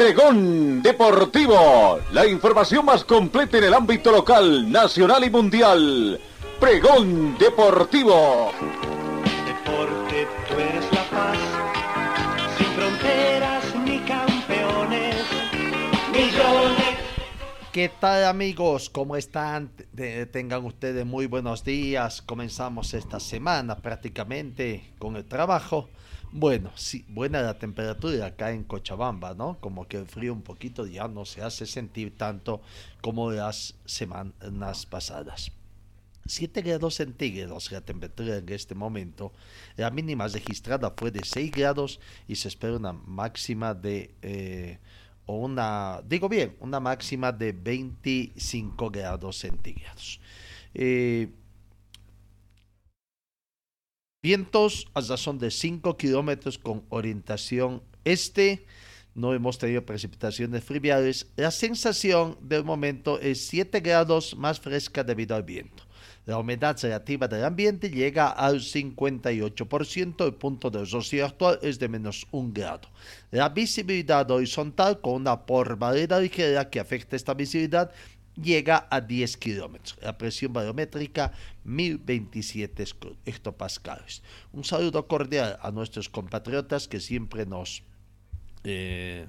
Pregón Deportivo, la información más completa en el ámbito local, nacional y mundial. Pregón Deportivo. Deporte, tú eres la paz, sin fronteras ni campeones, millones. ¿Qué tal amigos? ¿Cómo están? tengan ustedes muy buenos días. Comenzamos esta semana prácticamente con el trabajo. Bueno, sí, buena la temperatura acá en Cochabamba, ¿no? Como que el frío un poquito ya no se hace sentir tanto como las semanas pasadas. 7 grados centígrados la temperatura en este momento. La mínima registrada fue de 6 grados y se espera una máxima de, eh, o una, digo bien, una máxima de 25 grados centígrados. Eh, Vientos a razón de 5 kilómetros con orientación este. No hemos tenido precipitaciones fluviales. La sensación del momento es 7 grados más fresca debido al viento. La humedad relativa del ambiente llega al 58%. El punto de rocío actual es de menos 1 grado. La visibilidad horizontal con una porvalera ligera que afecta esta visibilidad llega a 10 kilómetros. La presión barométrica 1027 hectopascales. Un saludo cordial a nuestros compatriotas que siempre nos eh,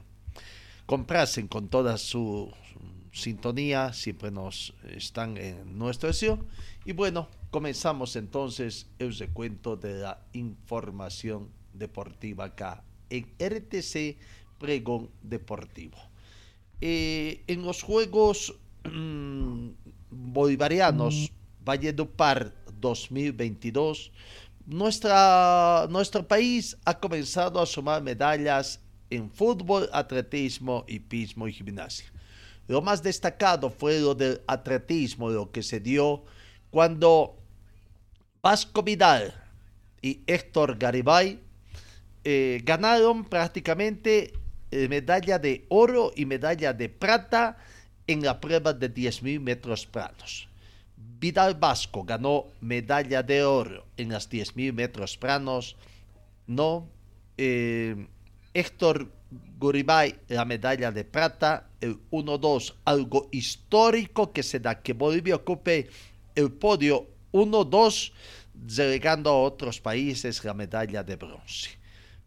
comprasen con toda su sintonía, siempre nos están en nuestro deseo. Y bueno, comenzamos entonces el recuento de la información deportiva acá en RTC Pregón Deportivo. Eh, en los Juegos bolivarianos Valledupar 2022, nuestra, nuestro país ha comenzado a sumar medallas en fútbol, atletismo, hipismo y gimnasia. Lo más destacado fue lo del atletismo, lo que se dio cuando Vasco Vidal y Héctor Garibay eh, ganaron prácticamente eh, medalla de oro y medalla de plata en la prueba de 10.000 metros planos. Vidal Vasco ganó medalla de oro en las 10.000 metros planos. No. Eh, Héctor Guribay la medalla de plata, el 1-2, algo histórico que se da que Bolivia ocupe el podio 1-2, delegando a otros países la medalla de bronce.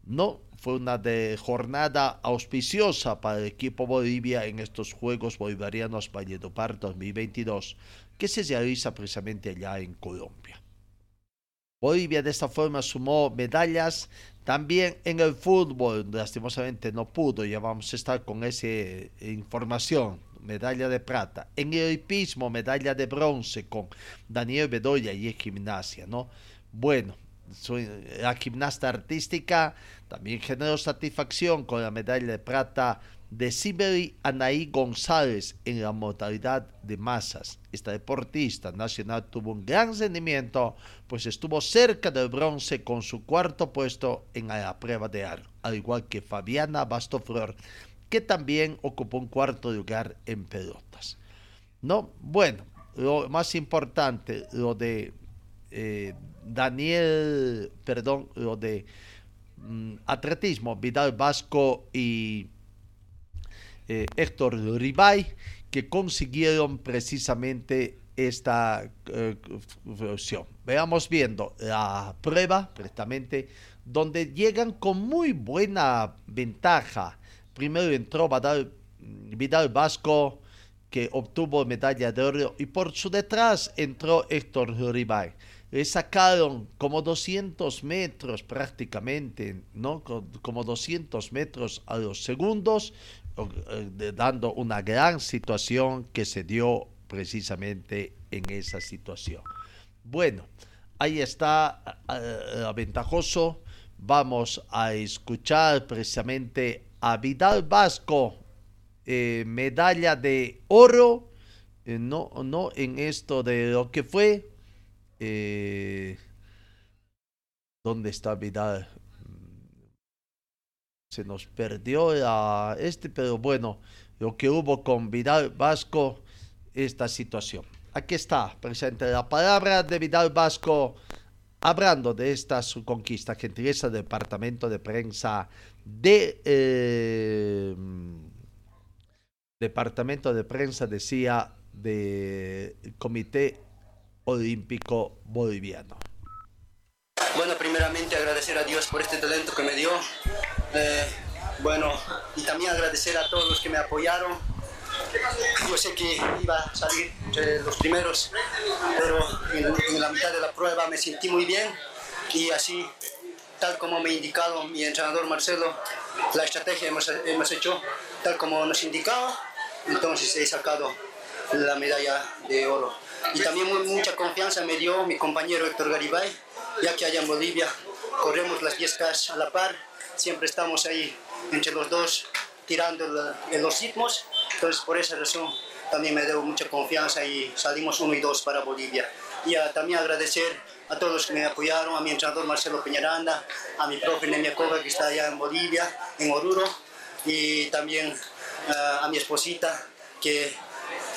No fue una de jornada auspiciosa para el equipo Bolivia en estos Juegos Bolivarianos Valledupar 2022 que se realiza precisamente allá en Colombia. Bolivia de esta forma sumó medallas también en el fútbol, lastimosamente no pudo, ya vamos a estar con esa información, medalla de plata. En el hipismo, medalla de bronce con Daniel Bedoya y en gimnasia, ¿no? Bueno, soy la gimnasta artística también generó satisfacción con la medalla de plata de Sibeli Anaí González en la modalidad de masas. Esta deportista nacional tuvo un gran rendimiento, pues estuvo cerca del bronce con su cuarto puesto en la prueba de aro, al igual que Fabiana Bastoflor, que también ocupó un cuarto lugar en pelotas. No, bueno, lo más importante, lo de eh, Daniel, perdón, lo de mm, atletismo, Vidal Vasco y eh, Héctor Ribay, que consiguieron precisamente esta eh, Veamos viendo la prueba, precisamente, donde llegan con muy buena ventaja. Primero entró Vidal, Vidal Vasco, que obtuvo medalla de oro, y por su detrás entró Héctor Ribay le sacaron como 200 metros prácticamente, ¿no? Como 200 metros a los segundos, eh, dando una gran situación que se dio precisamente en esa situación. Bueno, ahí está uh, ventajoso. Vamos a escuchar precisamente a Vidal Vasco, eh, medalla de oro eh, no, no en esto de lo que fue. Eh, ¿Dónde está Vidal? Se nos perdió este, pero bueno, lo que hubo con Vidal Vasco, esta situación. Aquí está, presente la palabra de Vidal Vasco, hablando de esta su conquista, gentileza del Departamento de Prensa de... Eh, Departamento de Prensa decía del Comité Olímpico Boliviano. Bueno, primeramente agradecer a Dios por este talento que me dio. Eh, bueno, y también agradecer a todos los que me apoyaron. Yo sé que iba a salir entre los primeros, pero en, la mitad de la prueba me sentí muy bien y así, tal como me ha indicado mi entrenador Marcelo, la estrategia hemos, hemos hecho tal como nos indicaba, entonces he sacado la medalla de oro. Y también mucha confianza me dio mi compañero Héctor Garibay, ya que allá en Bolivia corremos las 10K a la par, siempre estamos ahí entre los dos tirando en los ritmos, entonces por esa razón también me dio mucha confianza y salimos uno y dos para Bolivia. Y también agradecer a todos los que me apoyaron, a mi entrenador Marcelo Peñaranda, a mi profe Nemia Cova que está allá en Bolivia, en Oruro, y también a mi esposita, que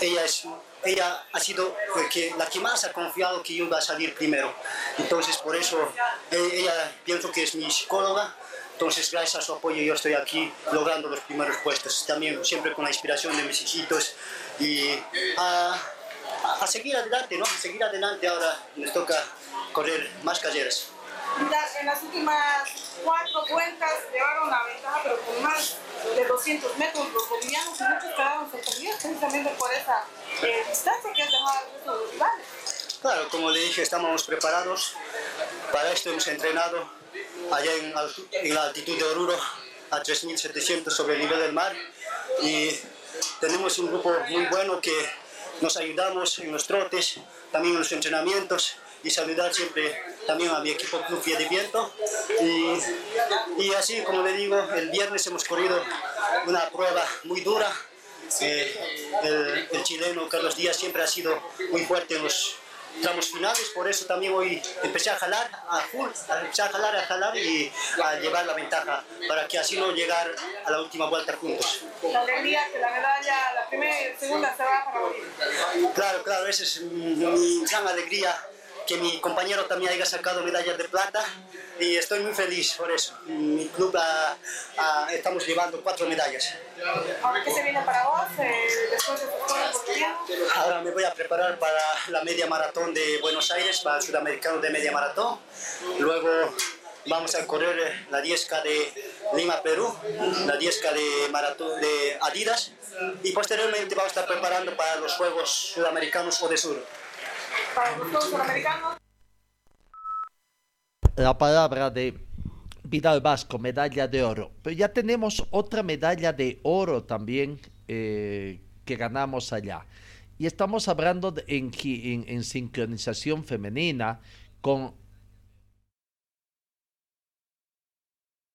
ella, es, ella ha sido que, la que más ha confiado que yo iba a salir primero. Entonces, por eso e, ella pienso que es mi psicóloga. Entonces, gracias a su apoyo, yo estoy aquí logrando los primeros puestos. También siempre con la inspiración de mis hijitos y a, a seguir adelante, ¿no? A seguir adelante. Ahora nos toca correr más carreras en las últimas cuatro vueltas llevaron la ventaja, pero con más de 200 metros los bolivianos muchos quedaron sorprendidos precisamente por esa distancia que has dejado los rivales. Claro, como le dije, estamos preparados. Para esto hemos entrenado allá en, en la altitud de Oruro, a 3.700 sobre el nivel del mar. Y tenemos un grupo muy bueno que nos ayudamos en los trotes, también en los entrenamientos y saludar siempre también a mi equipo Club Pie de Viento. Y, y, así, como le digo, el viernes hemos corrido una prueba muy dura. Eh, el, el, chileno Carlos Díaz siempre ha sido muy fuerte en los tramos finales, por eso también hoy empecé a jalar, a full, a empecé a jalar, a jalar y a llevar la ventaja, para que así no llegar a la última vuelta juntos. La alegría que la medalla, la primera y la segunda se va para Bolivia. Claro, claro, esa es mi gran alegría que mi compañero también haya sacado medallas de plata y estoy muy feliz por eso. Mi club estamos llevando cuatro medallas. ¿Ahora qué se viene para vos eh, después de Ahora me voy a preparar para la media maratón de Buenos Aires, para el sudamericano de media maratón. Luego vamos a correr la 10K de Lima, Perú, la 10K de, maratón de Adidas y posteriormente vamos a estar preparando para los Juegos Sudamericanos o de Sur La palabra de Vidal Vasco, medalla de oro. Pero ya tenemos otra medalla de oro también eh, que ganamos allá. Y estamos hablando en, sincronización femenina con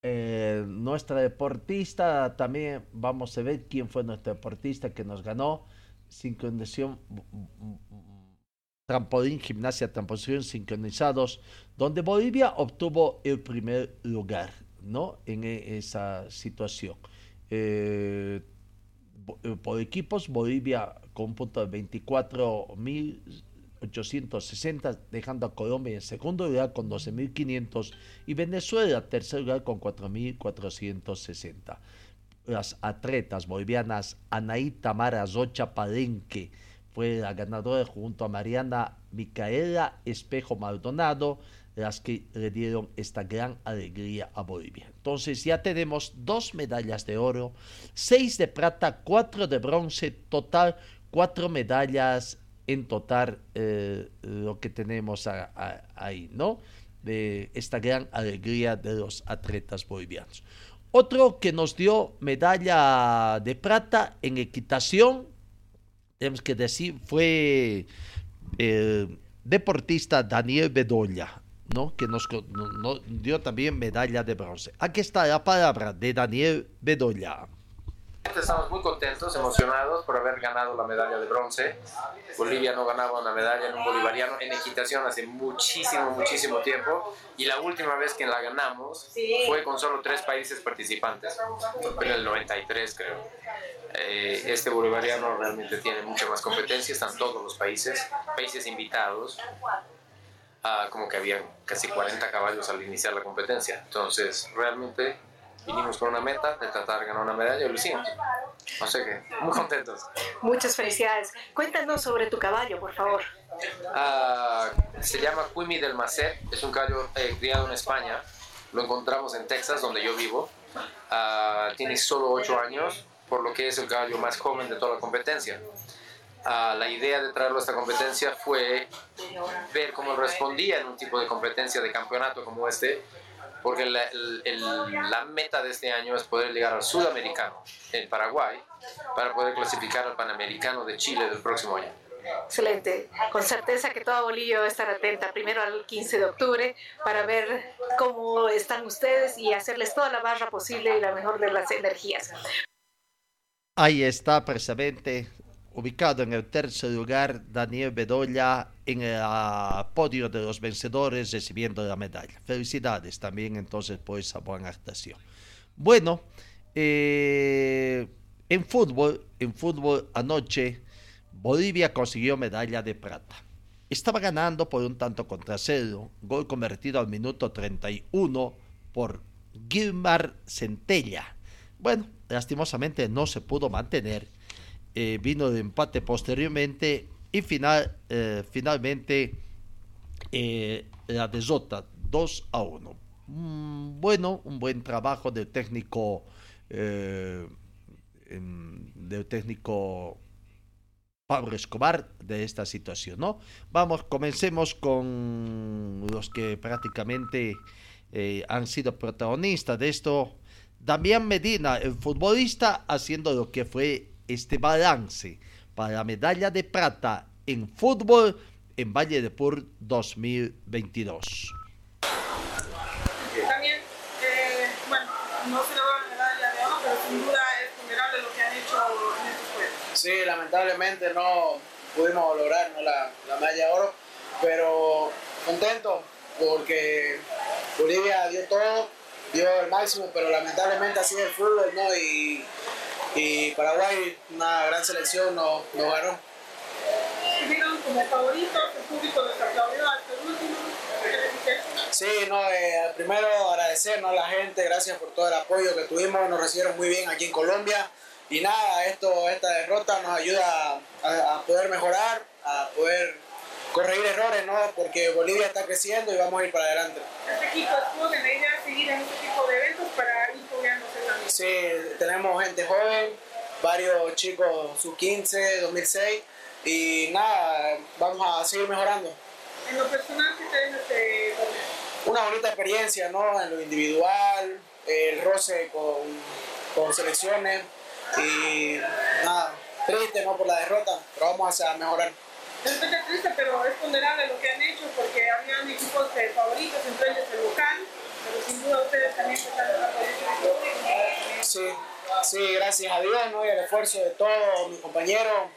eh, nuestra deportista. También vamos a ver quién fue nuestra deportista que nos ganó. Sincronización trampolín, gimnasia, trampolín sincronizados, donde Bolivia obtuvo el primer lugar, ¿no? En e, esa situación. Eh, por equipos, Bolivia con un punto de 24.860, dejando a Colombia en segundo lugar con 12.500 y Venezuela tercer lugar con 4.460. Las atletas bolivianas Anaí Tamara Zocha Palenque, fue la ganadora junto a Mariana Micaela Espejo Maldonado, las que le dieron esta gran alegría a Bolivia. Entonces ya tenemos dos medallas de oro, seis de plata, cuatro de bronce, total cuatro medallas en total eh, lo que tenemos ahí, ¿no? De esta gran alegría de los atletas bolivianos. Otro que nos dio medalla de plata en equitación tenemos que decir, fue el deportista Daniel Bedoya, ¿no? que nos, dio también medalla de bronce. Aquí está la palabra de Daniel Bedoya. Estamos muy contentos, emocionados por haber ganado la medalla de bronce. Bolivia no ganaba una medalla en un bolivariano en equitación hace muchísimo, muchísimo tiempo. Y la última vez que la ganamos fue con solo tres países participantes, en el 93 creo. Eh, este bolivariano realmente tiene mucha más competencia, están todos los países, países invitados. Ah, como que había casi 40 caballos al iniciar la competencia. Entonces, realmente vinimos con una meta de tratar de ganar una medalla y lo hicimos. Sé qué, muy contentos. Muchas felicidades. Cuéntanos sobre tu caballo, por favor. Ah, se llama Quimi del Macet, es un caballo eh, criado en España. Lo encontramos en Texas, donde yo vivo. Ah, tiene solo 8 años, por lo que es el caballo más joven de toda la competencia. Ah, la idea de traerlo a esta competencia fue ver cómo respondía en un tipo de competencia de campeonato como este porque la, la, meta de este año es poder llegar al sudamericano en Paraguay para poder clasificar al panamericano de Chile del próximo año. Excelente. Con certeza que toda Bolivia va a estar atenta primero al 15 de octubre para ver cómo están ustedes y hacerles toda la barra posible y la mejor de las energías. Ahí está precisamente ubicado en el tercer lugar Daniel Bedoya en el podio de los vencedores recibiendo la medalla. Felicidades también entonces por esa buena actuación. Bueno, eh, en fútbol, en fútbol anoche Bolivia consiguió medalla de plata. Estaba ganando por un tanto contra cero, gol convertido al minuto 31 por Gilmar Centella. Bueno, lastimosamente no se pudo mantener eh, vino de empate posteriormente y final, eh, finalmente eh, la desota 2 a 1. Mm, bueno, un buen trabajo del técnico del técnico Pablo Escobar de esta situación, ¿no? Vamos, comencemos con los que prácticamente han sido protagonistas de esto. Damián Medina, el futbolista, haciendo lo que fue este balance para la medalla de plata en fútbol en Valle de Pur 2022. También, eh, bueno, no se logra la medalla de oro, pero sin duda es vulnerable lo que han hecho en estos juegos. Sí, lamentablemente no pudimos lograr ¿no? la, la medalla de oro, pero contento porque Bolivia dio todo, dio el máximo, pero lamentablemente así es el fútbol, ¿no? Y y Paraguay, una gran selección, nos, nos ganó. ¿Vieron como favoritos? ¿El público les aplaudió hasta el último? Sí, no, eh, primero agradecernos a la gente, gracias por todo el apoyo que tuvimos, nos recibieron muy bien aquí en Colombia y nada, esto, esta derrota nos ayuda a, a poder mejorar, a poder corregir errores, ¿no? Porque Bolivia está creciendo y vamos a ir para adelante. Este equipo estuvo en la idea de seguir en este tipo de eventos para. Sí, tenemos gente joven, varios chicos sub-15, 2006 y nada, vamos a seguir mejorando. En lo personal, ¿qué te este Una bonita experiencia, ¿no? En lo individual, el roce con, con selecciones y nada, triste, ¿no? Por la derrota, pero vamos a mejorar. Es triste, pero es ponderable lo que han hecho porque habían equipos favoritos, entre ellos el local, pero sin duda ustedes también están en Sí, sí, gracias a Dios ¿no? y el esfuerzo de todos mis compañeros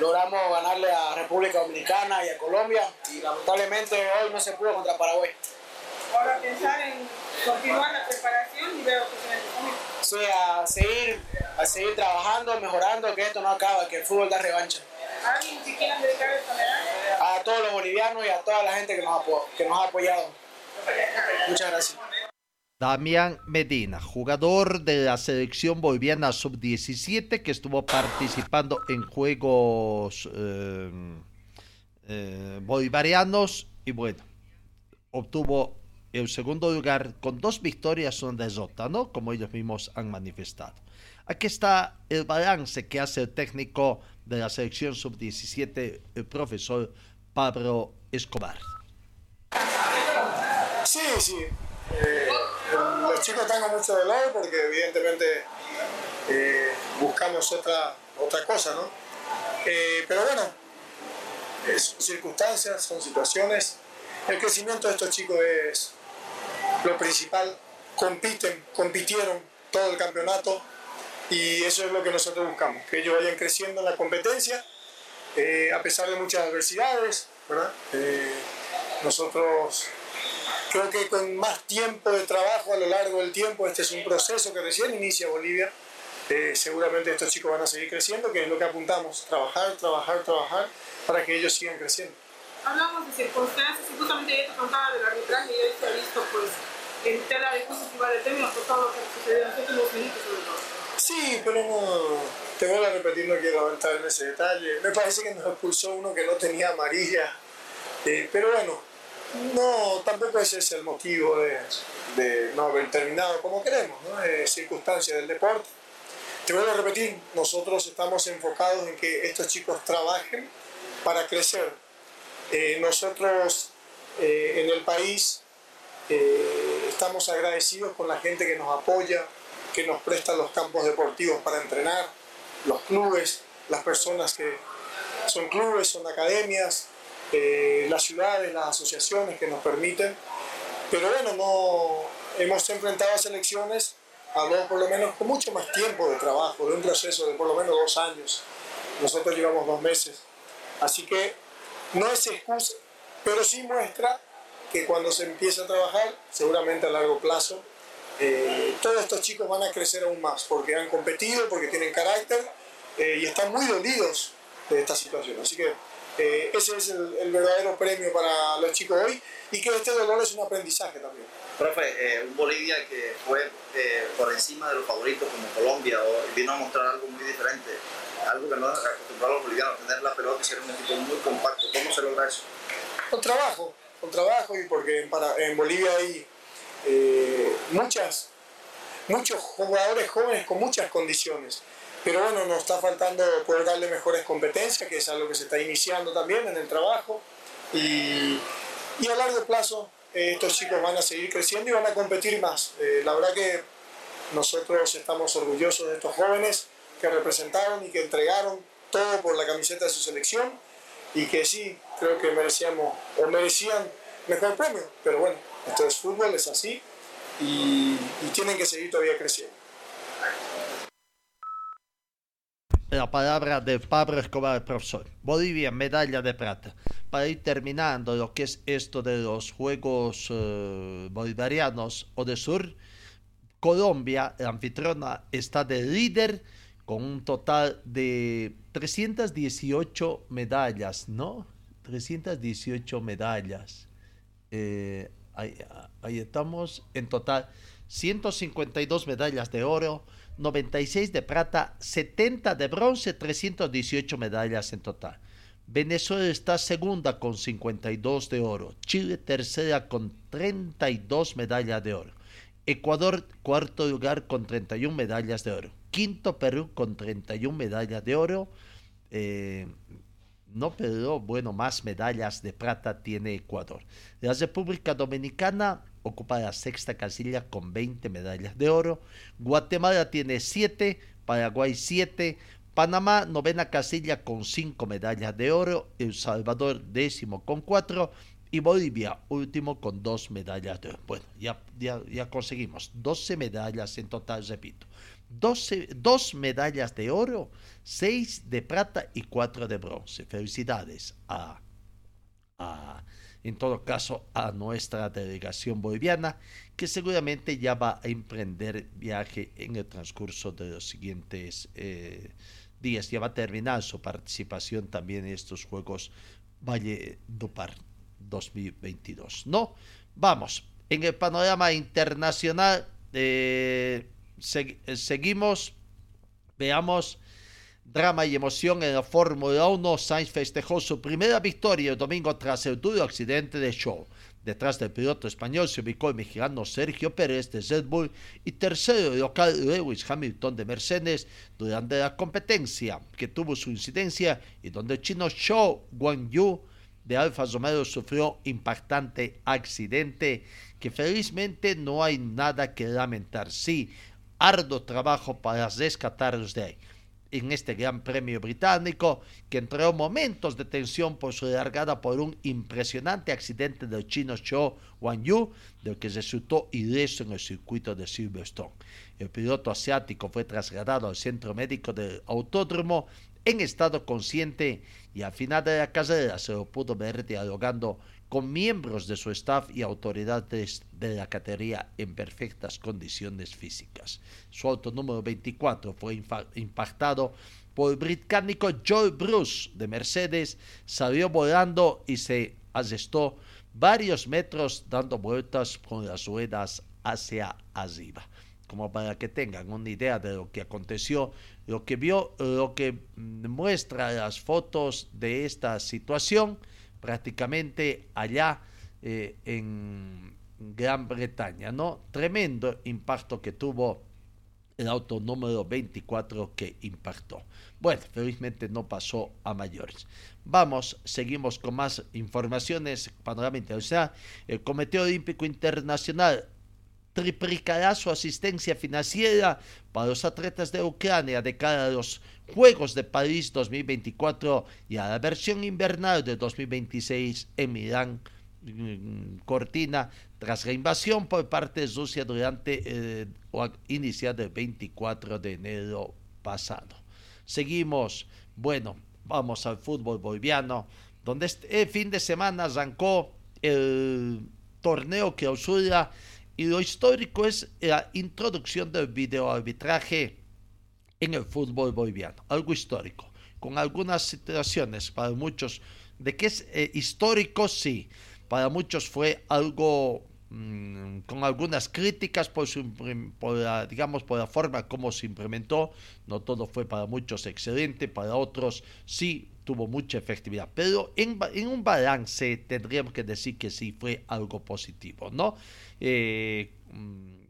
logramos ganarle a República Dominicana y a Colombia y lamentablemente hoy no se pudo contra Paraguay. Ahora pensar en continuar la preparación y veo que se. Sí, a seguir, a seguir trabajando, mejorando, que esto no acaba, que el fútbol da revancha. ¿Alguien que quieran dedicar? A todos los bolivianos y a toda la gente que nos, que nos ha apoyado. Muchas gracias. Damián Medina, jugador de la selección boliviana sub-17 que estuvo participando en Juegos eh, eh, Bolivarianos y bueno, obtuvo el segundo lugar con dos victorias, una derrota, ¿no? Como ellos mismos han manifestado. Aquí está el balance que hace el técnico de la selección sub-17, el profesor Pablo Escobar. Sí, sí. Eh, chicos están con mucho dolor porque evidentemente eh, buscamos otra, otra cosa, ¿no? Eh, pero bueno, son circunstancias, son situaciones. El crecimiento de estos chicos es lo principal. Compiten, compitieron todo el campeonato Y eso es lo que nosotros buscamos, que ellos vayan creciendo en la competencia, eh, a pesar de muchas adversidades, ¿verdad? Nosotros creo que con más tiempo de trabajo a lo largo del tiempo, este es un proceso que recién inicia Bolivia, eh, seguramente estos chicos van a seguir creciendo, que es lo que apuntamos, trabajar, trabajar, trabajar, para que ellos sigan creciendo. Hablamos de circunstancias y justamente ya te contaba del arbitraje y hoy se ha visto pues en tela de juicio igual de términos por todo lo que sucedió en los últimos minutos sobre todo. Sí, pero no, te voy a repetir, no quiero entrar en ese detalle. Me parece que nos expulsó uno que no tenía amarilla, eh, pero bueno, no, tampoco ese es el motivo de, no haber terminado como queremos, ¿no? Es circunstancia del deporte. Te voy a repetir, nosotros estamos enfocados en que estos chicos trabajen para crecer. Eh, nosotros eh, en el país eh, estamos agradecidos con la gente que nos apoya, que nos presta los campos deportivos para entrenar, los clubes, las personas que son clubes, son academias, eh, las ciudades, las asociaciones que nos permiten. Pero bueno, no hemos enfrentado a selecciones, hablamos por lo menos con mucho más tiempo de trabajo, de un proceso de por lo menos dos años. Nosotros llevamos dos meses. Así que no es excusa, pero sí muestra que cuando se empieza a trabajar, seguramente a largo plazo, eh, todos estos chicos van a crecer aún más, porque han competido, porque tienen carácter eh, y están muy dolidos de esta situación. Así que eh, ese es el, el, verdadero premio para los chicos hoy y que este dolor es un aprendizaje también. Profe, un Bolivia que fue por encima de los favoritos como Colombia o vino a mostrar algo muy diferente, algo que no acostumbrado a los bolivianos, tener la pelota y ser un equipo muy compacto. ¿Cómo se logra eso? Con trabajo, con trabajo y porque en, para, en Bolivia hay eh, muchas, muchos jugadores jóvenes con muchas condiciones. Pero bueno, nos está faltando poder darle mejores competencias, que es algo que se está iniciando también en el trabajo. Y, y a largo plazo eh, estos chicos van a seguir creciendo y van a competir más. Eh, la verdad que nosotros estamos orgullosos de estos jóvenes que representaron y que entregaron todo por la camiseta de su selección y que sí, creo que merecíamos o merecían mejor premio, pero bueno, esto es fútbol, es así y, y tienen que seguir todavía creciendo. La palabra de Pablo Escobar, profesor. Bolivia, medalla de plata. Para ir terminando lo que es esto de los Juegos uh, Bolivarianos o de Sur, Colombia, la anfitriona, está de líder con un total de 318 medallas, ¿no? 318 medallas. Eh, ahí, estamos. En total 152 medallas de oro, 96 de plata, 70 de bronce, 318 medallas en total. Venezuela está segunda con 52 de oro, Chile tercera con 32 medallas de oro, Ecuador cuarto lugar con 31 medallas de oro, quinto Perú con 31 medallas de oro, eh, no pero bueno, más medallas de plata tiene Ecuador. La República Dominicana ocupa la sexta casilla con 20 medallas de oro. Guatemala tiene 7, Paraguay 7, Panamá novena casilla con 5 medallas de oro, El Salvador décimo con 4 y Bolivia último con 2 medallas de oro. Bueno, ya, ya, ya conseguimos 12 medallas en total, repito. 12, dos medallas de oro, seis de plata y cuatro de bronce. Felicidades a, a, en todo caso, a nuestra delegación boliviana, que seguramente ya va a emprender viaje en el transcurso de los siguientes eh, días. Ya va a terminar su participación también en estos Juegos Valle Dupar 2022. No, vamos, en el panorama internacional. Eh, seguimos, veamos drama y emoción en la Fórmula 1. Sainz festejó su primera victoria el domingo tras el duro accidente de show. Detrás del piloto español se ubicó el mexicano Sergio Pérez de Red Bull y tercero local Lewis Hamilton de Mercedes durante la competencia que tuvo su incidencia y donde el chino Zhou Guanyu de Alfa Romeo sufrió impactante accidente que felizmente no hay nada que lamentar. Sí, arduo trabajo para rescatarlos de ahí. en este Gran Premio Británico, que entró momentos de tensión por su largada por un impresionante accidente del chino Zhou Yu, del que resultó ileso en el circuito de Silverstone. El piloto asiático fue trasladado al centro médico del autódromo en estado consciente y al final de la carrera se lo pudo ver dialogando con miembros de su staff y autoridades de la categoría en perfectas condiciones físicas. Su auto número 24 fue impactado por el británico Joe Bruce de Mercedes, salió volando y se asestó varios metros dando vueltas con las ruedas hacia arriba. Como para que tengan una idea de lo que aconteció, lo que vio, lo que muestra las fotos de esta situación, prácticamente allá eh, en Gran Bretaña, ¿no? Tremendo impacto que tuvo el auto número 24 que impactó. Bueno, felizmente no pasó a mayores. Vamos, seguimos con más informaciones. O sea, el Comité Olímpico Internacional triplicará su asistencia financiera para los atletas de Ucrania de cara a los Juegos de París 2024 y a la versión invernal de 2026 en Milán, mm, Cortina, tras la invasión por parte de Rusia durante el eh, inicial del 24 de enero pasado. Seguimos, bueno, vamos al fútbol boliviano, donde este fin de semana arrancó el torneo que clausura y lo histórico es la introducción del videoarbitraje en el fútbol boliviano, algo histórico, con algunas situaciones. Para muchos, de que es eh, histórico, sí, para muchos fue algo mm, con algunas críticas por, su, digamos, por la forma como se implementó, no todo fue para muchos excelente, para otros sí tuvo mucha efectividad, pero en, en un balance tendríamos que decir que sí fue algo positivo, ¿no? Eh, mm,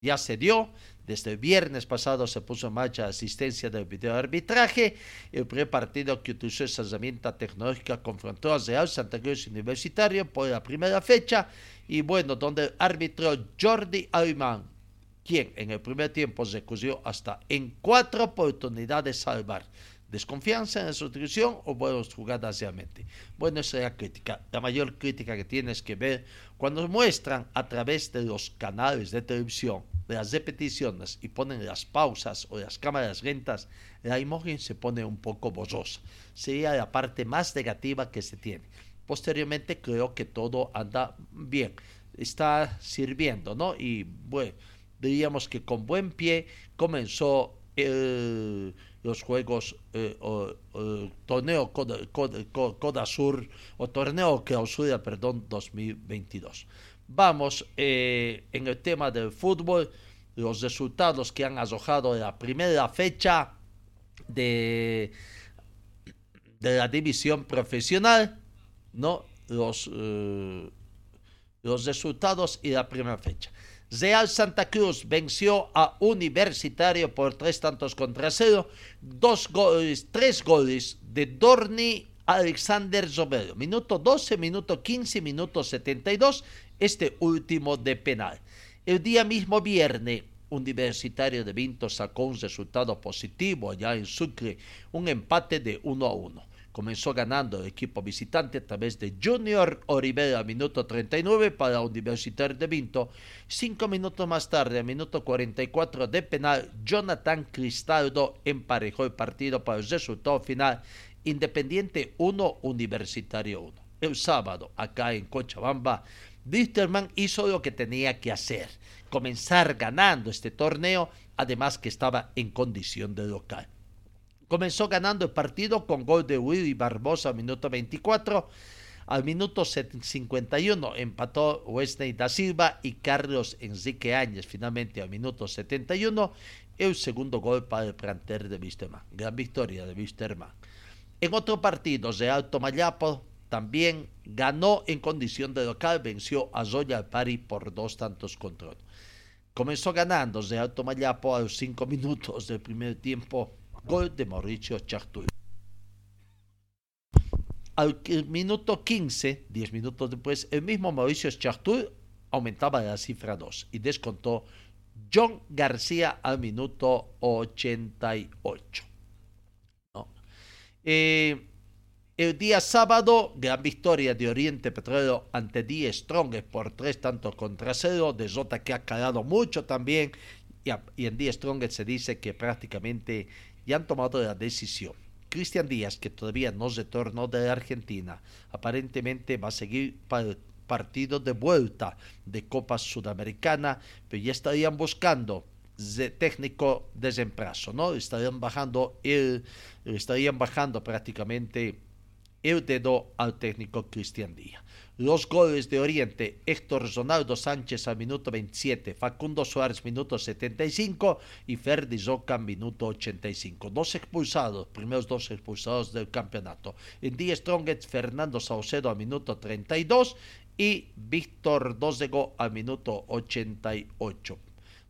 ya se dio, desde el viernes pasado se puso en marcha asistencia del videoarbitraje. El primer partido que utilizó esa herramienta tecnológica confrontó a Real Santa Cruz Universitario por la primera fecha. Y bueno, donde el árbitro Jordi Aymán, quien en el primer tiempo se recurrió hasta en cuatro oportunidades salvar desconfianza en la sustitución o buenas jugadas realmente. Bueno, esa es la crítica. La mayor crítica que tienes que ver cuando muestran a través de los canales de televisión las repeticiones y ponen las pausas o las cámaras lentas, la imagen se pone un poco borrosa. Sería la parte más negativa que se tiene. Posteriormente creo que todo anda bien, está sirviendo, ¿no? Y bueno, diríamos que con buen pie comenzó los juegos eh, torneo Coda, Sur o torneo Clausura, perdón, 2022. Vamos eh, en el tema del fútbol, los resultados que han arrojado la primera fecha de, de la división profesional, ¿no? Los, eh, los resultados y la primera fecha. Real Santa Cruz venció a Universitario por tres tantos contra cero, dos goles, tres goles de Dorni Alexander Zobero. Minuto 12, minuto 15, minuto 72 este último de penal. El día mismo viernes, Universitario de Vinto sacó un resultado positivo allá en Sucre, un empate de 1 a 1. Comenzó ganando el equipo visitante a través de Junior Oribera, minuto 39 para Universitario de Vinto. Cinco minutos más tarde, a minuto 44 de penal, Jonathan Cristaldo emparejó el partido para el resultado final. Independiente 1, Universitario 1. El sábado, acá en Cochabamba, Wisterman hizo lo que tenía que hacer, comenzar ganando este torneo, además que estaba en condición de local. Comenzó ganando el partido con gol de Willy Barbosa al minuto 24. Al minuto 51 empató Wesley da Silva y Carlos Enrique Áñez. Finalmente al minuto 71 el segundo gol para el planter de Wisterman. Gran victoria de Wisterman. En otro partido, Alto Mayapo también ganó en condición de local, venció a Royal Pari por dos tantos contra Comenzó ganando de Alto Mayapo a los cinco minutos del primer tiempo, gol de Mauricio Chartul. Al minuto 15, 10 minutos después, el mismo Mauricio Chartul aumentaba la cifra 2 y descontó John García al minuto 88. Eh, el día sábado, gran victoria de Oriente Petrolero ante Die Strong por tres tantos contra cero, desota que ha calado mucho también, y en Die Strong se dice que prácticamente ya han tomado la decisión. Cristian Díaz, que todavía no retornó de la Argentina, aparentemente va a seguir partido de vuelta de Copa Sudamericana, pero ya estarían buscando de técnico de reemplazo, ¿no? Estarían bajando el, estarían bajando prácticamente el dedo al técnico Cristian Díaz. Los goles de Oriente, Héctor Ronaldo Sánchez al minuto 27, Facundo Suárez minuto 75 y Ferdi Zoca minuto 85. Dos expulsados, primeros dos expulsados del campeonato. En Die Strongest, Fernando Saucedo al minuto 32 y Víctor Dosego al minuto 88.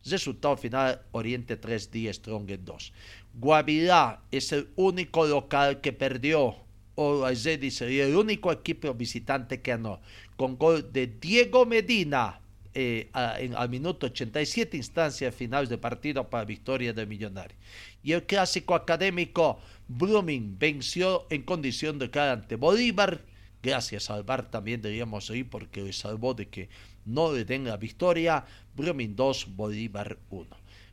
Resultado final, Oriente 3, Die Strongest 2. Guavirá es el único local que perdió o Azedi sería el único equipo visitante que ganó, con gol de Diego Medina eh, a- en- al minuto 87, instancia final de partido para victoria del Millonario. Y el clásico académico Blooming venció en condición de local ante Bolívar. Gracias al VAR también deberíamos ir porque le salvó de que no le den la victoria. Blooming 2, Bolívar 1.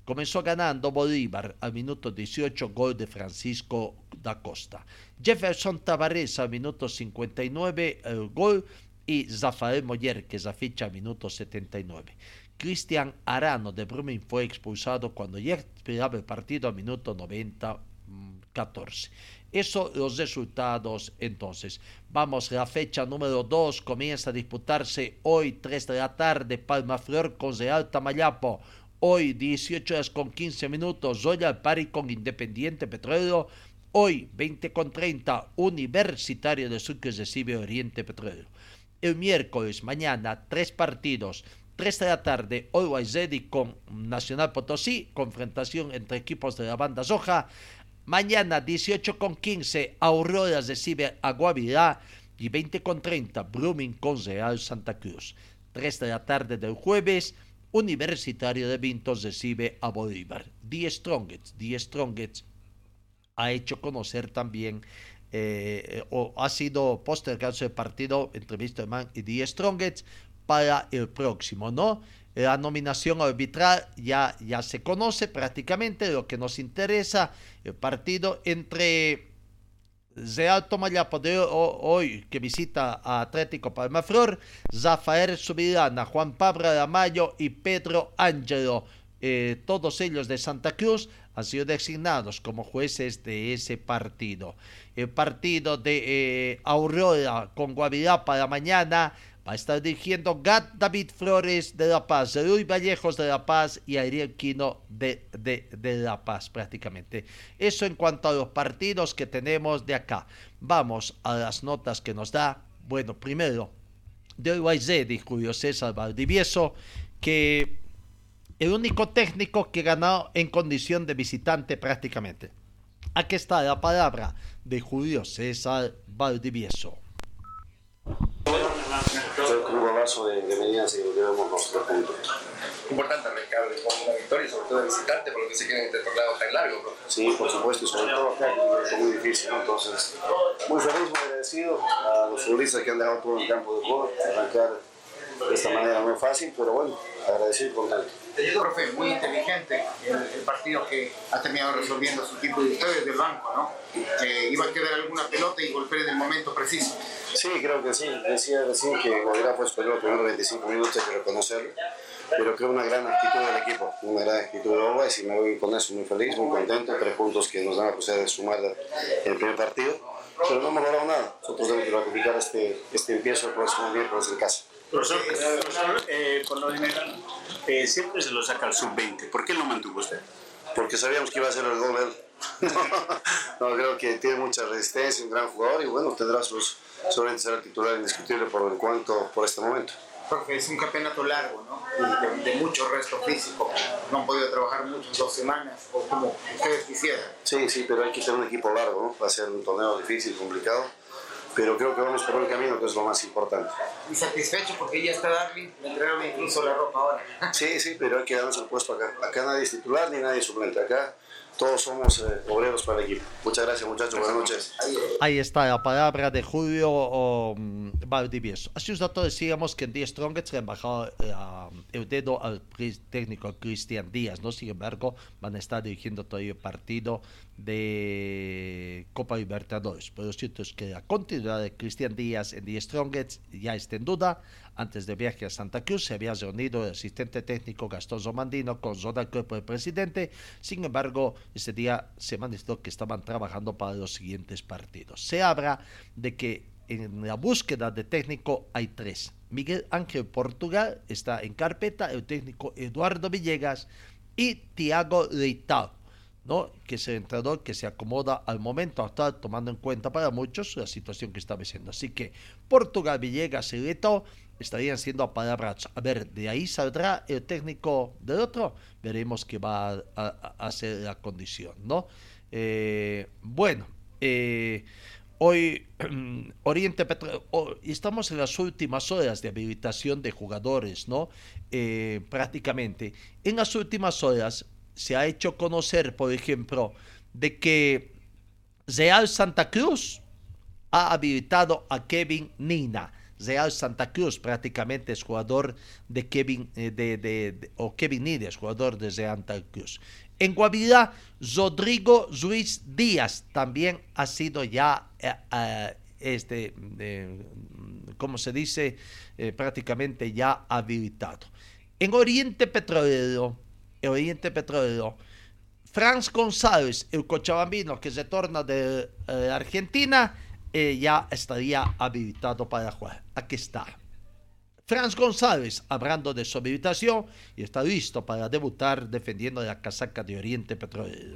Comenzó ganando Bolívar al minuto 18, gol de Francisco da Costa. Jefferson Tavares al minuto 59, el gol, y Zafael Moller, que la ficha al minuto 79. Cristian Arano de Brumming fue expulsado cuando ya esperaba el partido al minuto 90, mm, 14. Eso los resultados entonces. Vamos, la fecha número 2 comienza a disputarse hoy 3 de la tarde, Palma Flor con Real Tamayapo. Hoy 18 horas con 15 minutos, Royal Pari con Independiente Petrolero. Hoy 20 con 30, Universitario de Sucre recibe Oriente Petrolero. El miércoles, mañana, tres partidos. 3 de la tarde, Always Ready con Nacional Potosí, confrontación entre equipos de la banda roja. Mañana, 18 con 15, Aurora recibe a Guavirá y 20 con 30, Blooming con Real Santa Cruz. 3 de la tarde del jueves, Universitario de Vintos recibe a Bolívar. Die Strongest, Die Strongest ha hecho conocer también eh, o ha sido postergado el partido entre Wisterman y Die Strongest para el próximo, ¿no? La nominación arbitral ya, ya se conoce prácticamente, lo que nos interesa, el partido entre Real Tomayapo de ho- hoy que visita a Atlético Palmaflor, Rafael Subirana, Juan Pablo Ramayo y Pedro Ángelo, eh, todos ellos de Santa Cruz, han sido designados como jueces de ese partido. El partido de eh, Aurora con Guavirá para mañana va a estar dirigiendo Gat David Flores de La Paz, Luis Vallejos de La Paz y Ariel Quino de, de, de La Paz prácticamente. Eso en cuanto a los partidos que tenemos de acá. Vamos a las notas que nos da. Bueno, primero, de OYZ y Julio César Valdivieso, que el único técnico que ganó en condición de visitante prácticamente. Aquí está la palabra de Julio César Valdivieso. Un golazo de, de Medina si llevamos los tres puntos. Importante Ricardo, con una victoria, sobre todo de visitante, por lo que se quieren este torneo tan largo. Sí, por supuesto, y sobre todo acá, que es muy difícil, ¿no? Entonces, muy feliz, muy agradecido a los futbolistas que han dejado todo el campo de juego, arrancar de esta manera no es fácil, pero bueno, agradecido y contento. Profe, muy inteligente el, el partido que ha terminado resolviendo su equipo de ustedes del banco, ¿no? Eh, iba a quedar alguna pelota y golpear en el momento preciso. Sí, creo que sí. Decía recién que Guavirá fue superior los primeros 25 minutos, hay que reconocerlo. Pero creo una gran actitud del equipo, una gran actitud de Always y me voy con eso muy feliz, muy contento. Tres puntos que nos dan la posibilidad de sumar el primer partido. Pero no hemos logrado nada. Nosotros tenemos que ratificar este, este empiezo el próximo miércoles en casa. Profesor, profesor eh, por lo general, eh, siempre se lo saca al sub-20. ¿Por qué lo mantuvo usted? Porque sabíamos que iba a ser el gol él. no, creo que tiene mucha resistencia, un gran jugador y bueno, tendrá sus, seguramente será titular indiscutible por el cuanto por este momento. Profe, es un campeonato largo, ¿no? Y de, de mucho resto físico. No han podido trabajar mucho en dos semanas, o como ustedes quisieran. Sí, sí, pero hay que tener un equipo largo, ¿no? Va a ser un torneo difícil, complicado, pero creo que vamos por buen camino, que es lo más importante. Y satisfecho porque ya está Darwin, le entregaron incluso la ropa ahora. Sí, sí, pero hay que darnos el puesto acá. Acá nadie es titular ni nadie es suplente. Acá todos somos eh, obreros para el equipo. Muchas gracias muchachos, buenas noches. Ahí está la palabra de Julio um, Valdivieso. Así os datos decíamos que en Die Strongest le han bajado eh, el dedo al técnico Cristian Díaz, ¿no? Sin embargo, van a estar dirigiendo todo el partido de Copa Libertadores. Pero lo cierto es que la continuidad de Cristian Díaz en Die Strongest ya está en duda. Antes del viaje a Santa Cruz se había reunido el asistente técnico Gastón Zomandino con Zona Cuerpo el presidente. Sin embargo, ese día se manifestó que estaban trabajando para los siguientes partidos. Se habla de que en la búsqueda de técnico hay tres. Miguel Ángel Portugal está en carpeta, el técnico Eduardo Villegas y Tiago Leitao. ¿no? que es el entrenador que se acomoda al momento actual, tomando en cuenta para muchos la situación que está viviendo. Así que Portugal, Villegas y Leto estarían siendo apalabrados. A ver, de ahí saldrá el técnico del otro, veremos qué va a, a- a ser la condición, ¿no? Eh, bueno, eh, hoy Oriente oh, estamos en las últimas horas de habilitación de jugadores, ¿no? Eh, prácticamente. En las últimas horas se ha hecho conocer, por ejemplo, de que Real Santa Cruz ha habilitado a Kevin Nina. Real Santa Cruz prácticamente es jugador de Kevin, eh, de, de- de- o Kevin Nina es jugador de Real Santa Cruz. En Guavirá, Rodrigo Ruiz Díaz también ha sido ya, eh, eh, este, eh, como se dice, eh, prácticamente ya habilitado. En Oriente Petrolero, en Oriente Petrolero, Franz González, el cochabambino que se torna de eh, Argentina, eh, ya estaría habilitado para jugar. Aquí está. Franz González, hablando de su habilitación, y está listo para debutar defendiendo la casaca de Oriente Petrolero.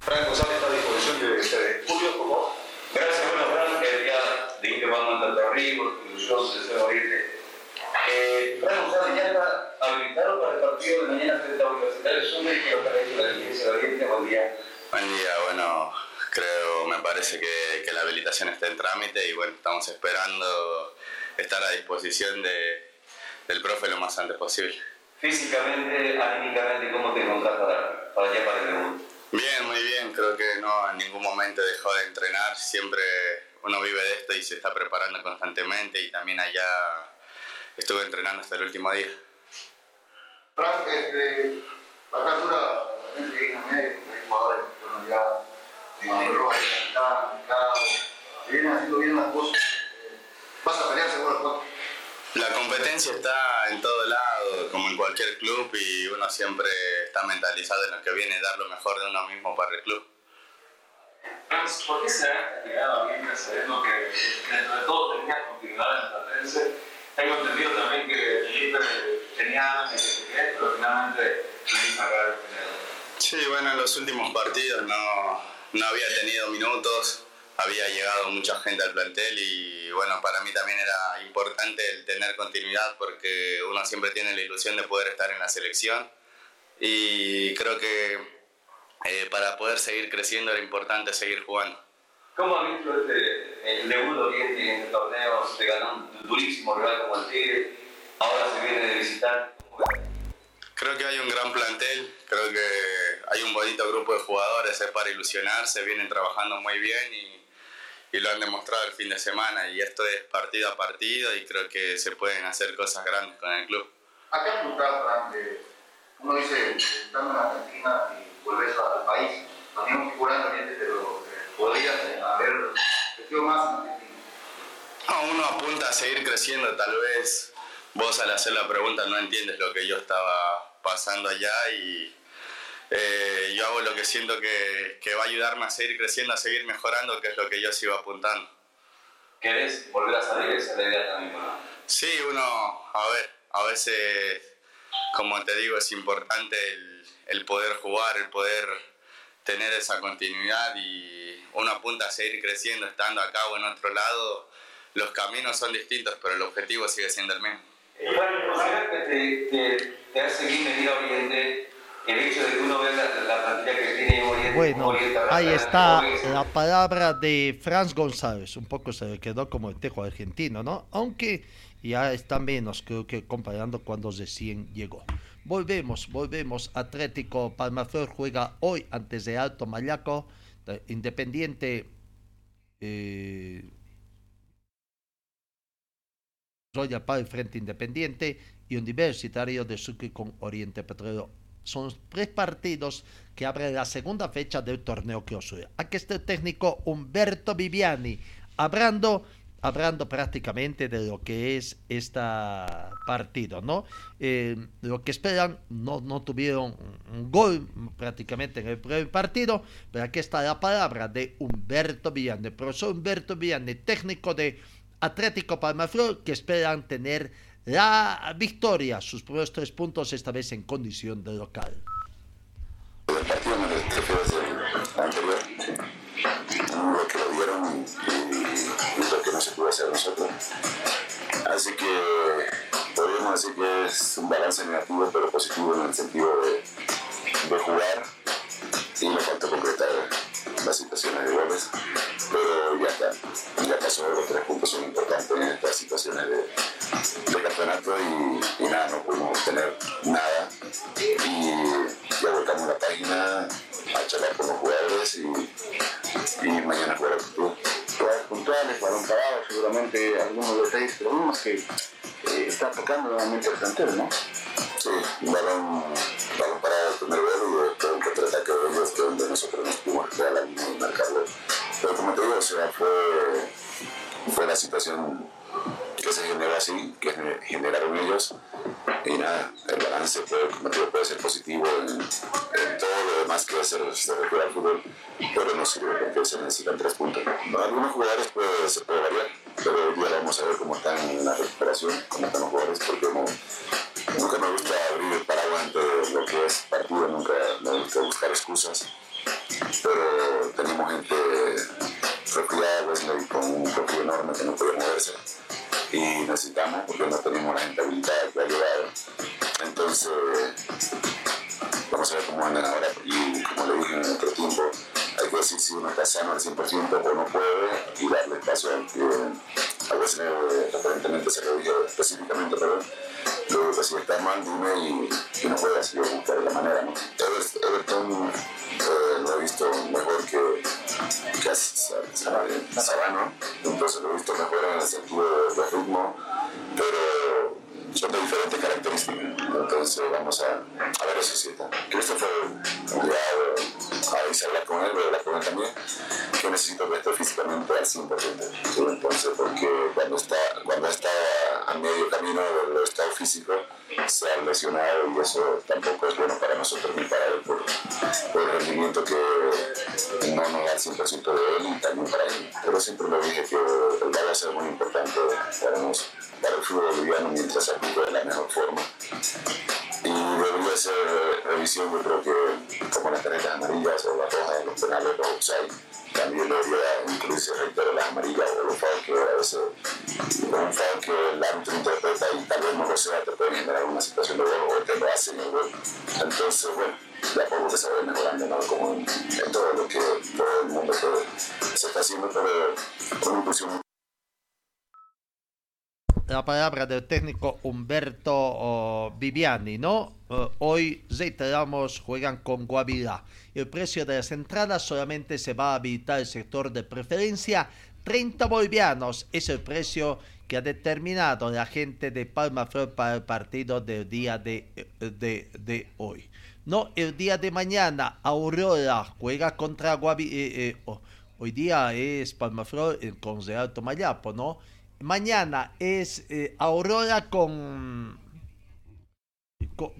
Frank González está a disposición de ustedes. Julio, por favor. Gracias, bueno, Frank, eh, ya dijiste vamos a tanto arriba, ilusión, deseo oírte. Eh, Frank González ya está habilitado para el partido de mañana frente a Universitario Sume, que lo que la dirigencia de Oriente. Buen día. Buen día, bueno, creo, me parece que, que la habilitación está en trámite y bueno, estamos esperando estar a disposición de, del profe lo más antes posible. Físicamente, anímicamente, ¿cómo te encontrás para, para allá para el debut? Bien, muy bien, creo que no en ningún momento dejó de entrenar, siempre uno vive de esto y se está preparando constantemente y también allá estuve entrenando hasta el último día. Frank, este, la gente que viene a medio, hay jugadores ya, vienen haciendo bien las cosas. Vas a pelear seguro. La competencia está en todo lado, como en cualquier club, y uno siempre está mentalizado en lo que viene, dar lo mejor de uno mismo para el club. ¿por qué se ha llegado a Oriente sabiendo que dentro de todo tenía continuidad en la Platense? Tengo entendido también que Felipe tenía años de que pero finalmente lo hizo acá el. Sí, bueno, en los últimos partidos no, no había tenido minutos, había llegado mucha gente al plantel y bueno, para mí también era importante el tener continuidad porque uno siempre tiene la ilusión de poder estar en la selección y creo que eh, para poder seguir creciendo era importante seguir jugando. ¿Cómo ha visto este, el debut de Oriente en este torneo? Se ganó un durísimo rival como el Tigre, ahora se viene de visitar. Creo que hay un gran plantel, creo que hay un bonito grupo de jugadores, es para ilusionarse, vienen trabajando muy bien y, y lo han demostrado el fin de semana y esto es partido a partido y creo que se pueden hacer cosas grandes con el club. Tú estás, Frank, eh, uno dice, estando en Argentina y vuelves al país, también figurando en Oriente, pero eh, podrías eh, haber crecido más en Argentina. No, uno apunta a seguir creciendo, tal vez vos al hacer la pregunta no entiendes lo que yo estaba pasando allá y eh, yo hago lo que siento que, que va a ayudarme a seguir creciendo, a seguir mejorando, que es lo que yo sigo apuntando. ¿Querés volver a salir? Esa es la idea también, ¿no? Sí, uno, a ver, a veces, como te digo, es importante el, el poder jugar, el poder tener esa continuidad y uno apunta a seguir creciendo, estando acá o en otro lado. Los caminos son distintos, pero el objetivo sigue siendo el mismo. Igual, ¿consideras que te, te, hace bien venir a Oriente el hecho de que uno vea la, la plantilla que tiene Oriente? Bueno, Oriente ahí está Oriente? la palabra de Franz González. Un poco se le quedó como el tejo argentino, ¿no? Aunque ya está menos, creo que comparando cuando recién llegó. volvemos, volvemos. Atlético Palmaflor juega hoy antes de Alto Mayaco. Independiente. Eh, Royal Pal Frente Independiente y Universitario de Sucre con Oriente Petrolero. Son tres partidos que abren la segunda fecha del torneo Clausura. Aquí está el técnico Humberto Viviani hablando, hablando prácticamente de lo que es este partido, ¿no? Eh, lo que esperan, no, no tuvieron un gol prácticamente en el primer partido, pero aquí está la palabra de Humberto Viviani, el profesor Humberto Viviani, técnico de Atlético Palmaflor, que esperan tener la victoria, sus primeros tres puntos, esta vez en condición de local. El partido lo que lo dieron y, lo que no se hacer nosotros. Así que podríamos decir que es un balance negativo, pero positivo en el sentido de, de jugar detalles, pero vimos que eh, está tocando nuevamente el plantero, ¿no? Sí, balón, balón parado el primer vuelo y después un contraataque de ellos que donde nosotros nos pudimos crear la y marcarlo. Pero como te digo, o sea, fue, fue la situación que se generó así, que generaron ellos. Y nada, el balance puede, puede ser positivo en, en, todo lo demás que hacer se refiere al fútbol, pero no sirve porque se necesitan tres puntos. ¿No? Algunos diferentes características. Entonces vamos a, a ver eso sí. Christopher, ya a veces hablar con él, pero hablar con él también, que necesito que esté físicamente al 100%. ¿sí? Entonces, porque cuando está, cuando está a medio camino del estado físico, se ha lesionado y eso tampoco es bueno para nosotros ni para él por, el rendimiento que no nos da el 100% de él y también para él. Pero siempre lo dije que el a ser muy importante para nosotros para el fútbol boliviano mientras aplique de la mejor forma. Ser revisión, yo creo que como las tarjetas amarillas o las rojas, los penales, los offside, también debería incluirse, reitero, las amarillas o los fouls que a veces, un foul que el árbitro interpreta y tal vez no lo sea, te puede generar una situación de gol o te lo hacen el. Entonces, bueno, de a poco que se va mejorando, ¿no? Como en, en, todo lo que todo el mundo se está haciendo, pero con inclusión la palabra del técnico Humberto Viviani, ¿no? Uh, hoy, reiteramos, juegan con Guavirá. El precio de las entradas solamente se va a habilitar el sector de preferencia. 30 bolivianos es el precio que ha determinado la gente de Palma Flor para el partido del día de, de, de hoy. No, el día de mañana, Aurora juega contra Guavirá. Eh, eh, oh, hoy día es Palma Flor con Real Tomayapo, ¿no? Mañana es eh, Aurora con,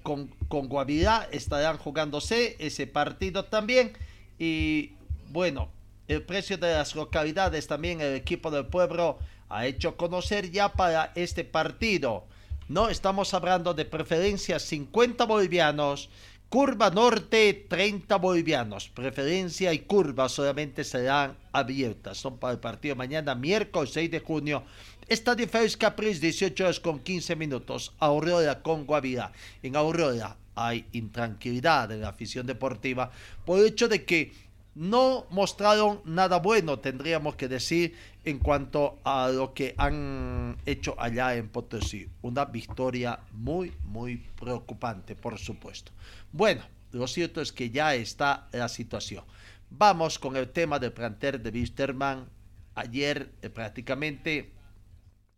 con, con, Guavirá. Estarán jugándose ese partido también. Y bueno, el precio de las localidades también el equipo del pueblo ha hecho conocer ya para este partido. No estamos hablando de preferencia 50 bolivianos. Curva norte, 30 bolivianos. Preferencia y curva solamente serán abiertas. Son para el partido mañana, miércoles 6 de junio. Estadio Félix Capriz, 18 horas con 15 minutos. Aurora con Guavirá. En Aurora hay intranquilidad en la afición deportiva por el hecho de que no mostraron nada bueno, tendríamos que decir, en cuanto a lo que han hecho allá en Potosí. Una victoria muy, muy preocupante, por supuesto. Bueno, lo cierto es que ya está la situación. Vamos con el tema del planter de Wisterman. Ayer eh, prácticamente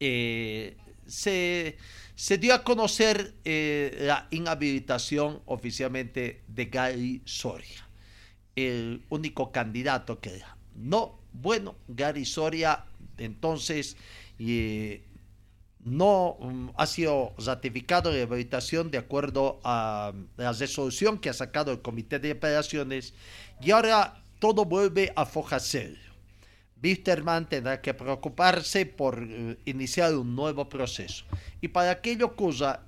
eh, se, se, dio a conocer eh, la inhabilitación oficialmente de Gary Soria el único candidato que era. No, bueno, Gary Soria entonces eh, no um, ha sido ratificado la rehabilitación de acuerdo a la resolución que ha sacado el Comité de Operaciones y ahora todo vuelve a fojarse. Wisterman tendrá que preocuparse por eh, iniciar un nuevo proceso. Y para que ello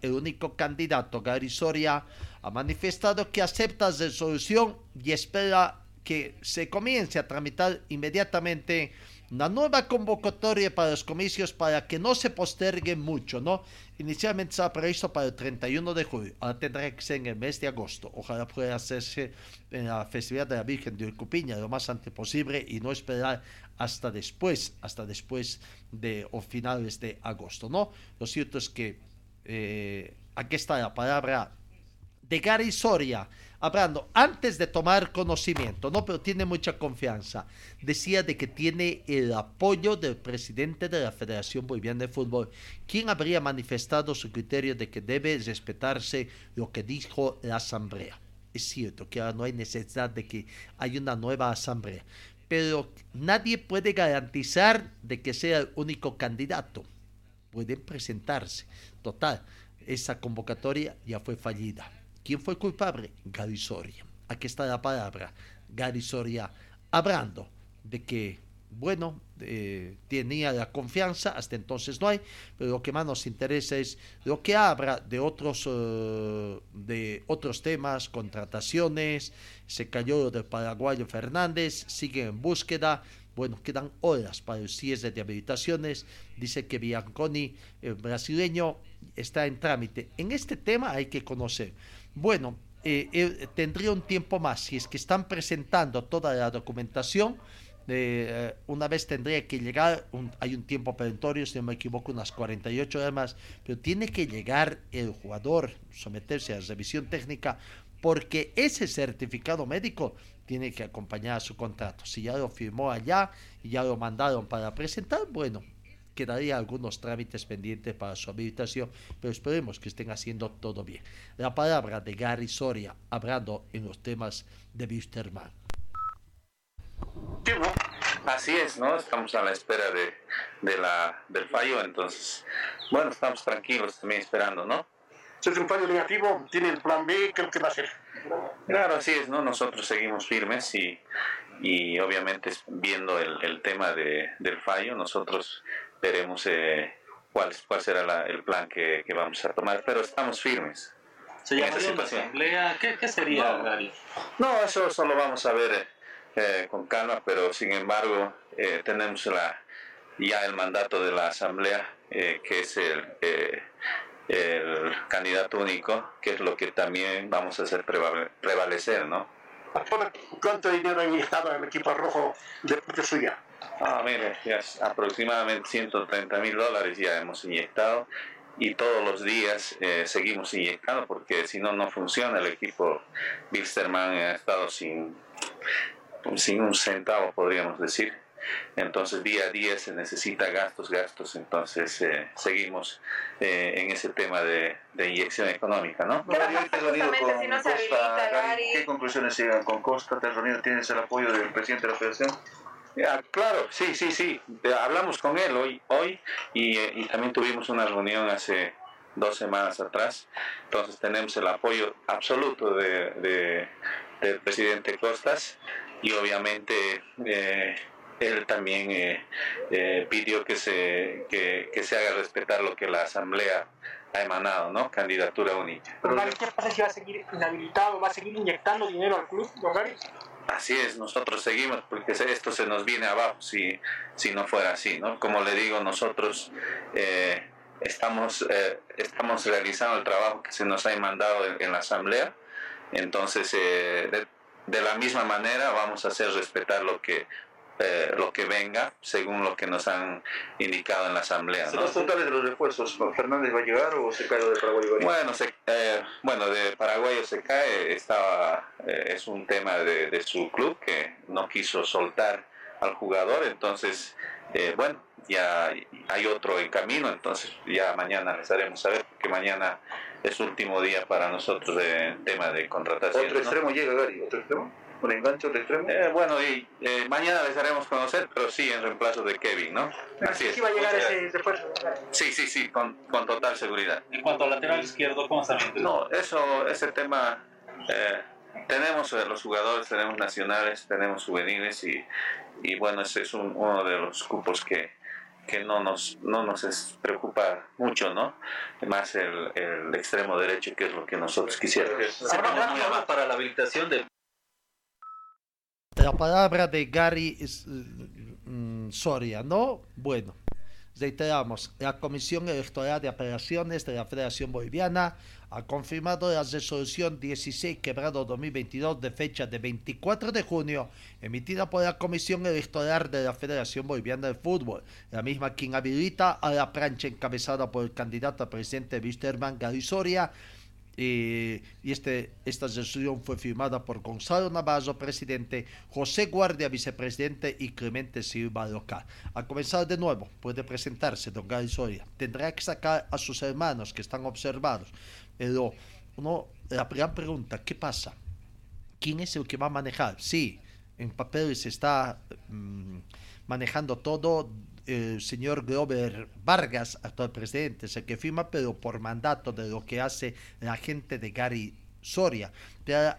el único candidato, Gary Soria, ha manifestado que acepta la resolución y espera que se comience a tramitar inmediatamente una nueva convocatoria para los comicios para que no se postergue mucho, ¿no? Inicialmente estaba previsto para el 31 de julio, ahora tendrá que ser en el mes de agosto. Ojalá pueda hacerse en la festividad de la Virgen de Urcupiña lo más antes posible y no esperar hasta después, hasta después de o finales de agosto, ¿no? Lo cierto es que eh, aquí está la palabra de Gary Soria, hablando antes de tomar conocimiento, no, pero tiene mucha confianza. Decía de que tiene el apoyo del presidente de la Federación Boliviana de Fútbol, quien habría manifestado su criterio de que debe respetarse lo que dijo la asamblea. Es cierto que ahora no hay necesidad de que haya una nueva asamblea, pero nadie puede garantizar de que sea el único candidato. Pueden presentarse. Total, esa convocatoria ya fue fallida. ¿Quién fue culpable? Gary Soria. Aquí está la palabra. Gary Soria hablando de que, bueno, eh, tenía la confianza, hasta entonces no hay, pero lo que más nos interesa es lo que habla de otros, eh, de otros temas, contrataciones, se cayó del paraguayo Fernández, sigue en búsqueda, bueno, quedan horas para el cierre de habilitaciones. Dice que Bianconi, el brasileño, está en trámite. En este tema hay que conocer. Bueno, eh, tendría un tiempo más. Si es que están presentando toda la documentación, eh, una vez tendría que llegar, hay un tiempo perentorio, si no me equivoco, unas 48 horas más, pero tiene que llegar el jugador, someterse a revisión técnica, porque ese certificado médico tiene que acompañar a su contrato. Si ya lo firmó allá y ya lo mandaron para presentar, bueno, quedaría algunos trámites pendientes para su habilitación, pero esperemos que estén haciendo todo bien. La palabra de Gary Soria hablando en los temas de Wisterman. Así es, ¿no? Estamos a la espera de, de la, del fallo, entonces, bueno, estamos tranquilos también esperando, ¿no? Si es un fallo negativo, tiene el plan B, ¿qué, qué va a hacer? Claro, así es, ¿no? Nosotros seguimos firmes y, y obviamente viendo el, el tema de, del fallo, nosotros veremos eh, cuál, cuál será el plan que, que, vamos a tomar, pero estamos firmes. ¿Se llamaría una asamblea? ¿Qué, qué sería, no, No, eso solo vamos a ver eh, con calma, pero sin embargo eh, tenemos la, ya el mandato de la asamblea, eh, que es el, eh, el candidato único, que es lo que también vamos a hacer prevalecer, ¿no? ¿Cuánto dinero ha inyectado en el equipo rojo de parte suya? Ah, mire, ya aproximadamente 130 mil dólares ya hemos inyectado y todos los días eh, seguimos inyectando porque si no, no funciona. El equipo Bilsterman ha estado sin sin un centavo, podríamos decir. Entonces, día a día se necesita gastos, gastos, entonces eh, seguimos eh, en ese tema de, de, inyección económica, ¿no? ¿Qué, con si no Costa, Gary, ¿Qué conclusiones llegan con Costa? ¿Te reunido? ¿Tienes el apoyo del presidente de la federación? Claro, sí, sí, sí. Hablamos con él hoy, hoy y, también tuvimos una reunión hace dos semanas atrás. Entonces tenemos el apoyo absoluto de, de, del presidente Costas y obviamente eh, él también eh, eh, pidió que se, que, se haga respetar lo que la Asamblea ha emanado, ¿no? Candidatura única. ¿qué pasa si va a seguir inhabilitado, va a seguir inyectando dinero al club? Así es, nosotros seguimos porque esto se nos viene abajo si, si no fuera así, ¿no? Como le digo, nosotros eh, estamos, eh, estamos realizando el trabajo que se nos ha mandado en, la Asamblea, entonces eh, de la misma manera vamos a hacer respetar lo que eh, lo que venga según lo que nos han indicado en la asamblea. ¿no? ¿Los totales de los refuerzos, Fernández va a llegar o se cae lo de Paraguay? Bueno, se, eh, bueno, de Paraguay se cae, estaba, eh, es un tema de, de, su club que no quiso soltar al jugador, entonces, bueno, ya hay otro en camino, entonces ya mañana les haremos saber, porque mañana es último día para nosotros de tema de contratación. ¿Otro extremo llega, Gary? ¿Otro extremo? ¿Un enganche de extremo? Eh, bueno, y eh, mañana les haremos conocer, pero sí en reemplazo de Kevin, ¿no? Así es. va a llegar ese refuerzo? Sí, sí, sí, con, con, total seguridad. En cuanto al lateral izquierdo, ¿cómo está? No, eso, ese tema... Eh, tenemos los jugadores, tenemos nacionales, tenemos juveniles y, y bueno, ese es un, uno de los cupos que, que no nos, no nos preocupa mucho, ¿no? Más el, el extremo derecho, que es lo que nosotros quisiéramos. Se para la habilitación de la palabra de Gary mm, Soria, ¿no? Bueno, reiteramos, la Comisión Electoral de Apelaciones de la Federación Boliviana ha confirmado la resolución 16 quebrado 2022 de fecha de 24 de junio emitida por la Comisión Electoral de la Federación Boliviana de Fútbol, la misma quien habilita a la plancha encabezada por el candidato a presidente Wisterman Gary Soria y este, esta resolución fue firmada por Gonzalo Navarro, presidente, José Guardia, vicepresidente y Clemente Silva, local. A comenzar de nuevo, puede presentarse don Gary Soria. Tendrá que sacar a sus hermanos que están observados. Pero uno, la gran pregunta, ¿qué pasa? ¿Quién es el que va a manejar? Sí, en papel se está mm, manejando todo el señor Grover Vargas, actual presidente, es el que firma, pero por mandato de lo que hace la gente de Gary Soria. La,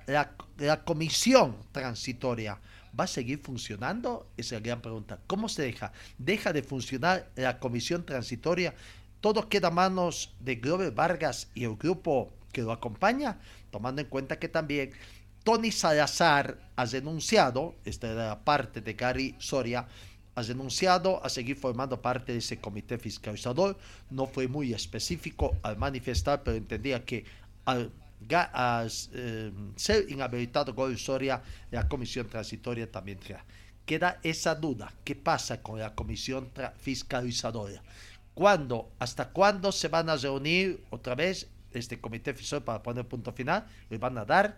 la, comisión transitoria va a seguir funcionando? Es la gran pregunta. ¿Cómo se deja? ¿Deja de funcionar la comisión transitoria? ¿Todo queda a manos de Grover Vargas y el grupo que lo acompaña? Tomando en cuenta que también Tony Salazar ha denunciado, esta era la parte de Gary Soria, ha denunciado a seguir formando parte de ese comité fiscalizador. No fue muy específico al manifestar, pero entendía que al, eh, ser inhabilitado con Soria, la comisión transitoria también Queda esa duda, ¿qué pasa con la comisión fiscalizadora? ¿Cuándo, hasta cuándo se van a reunir otra vez este comité fiscalizador para poner punto final? ¿Le van a dar?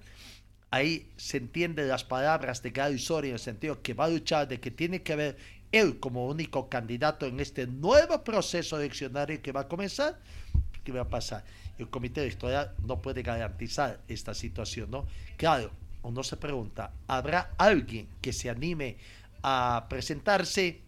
Ahí se entienden las palabras de Gary Soria en el sentido que va a luchar de que tiene que haber él como único candidato en este nuevo proceso eleccionario que va a comenzar, ¿qué va a pasar? El comité electoral no puede garantizar esta situación, ¿no? Claro, uno se pregunta, ¿habrá alguien que se anime a presentarse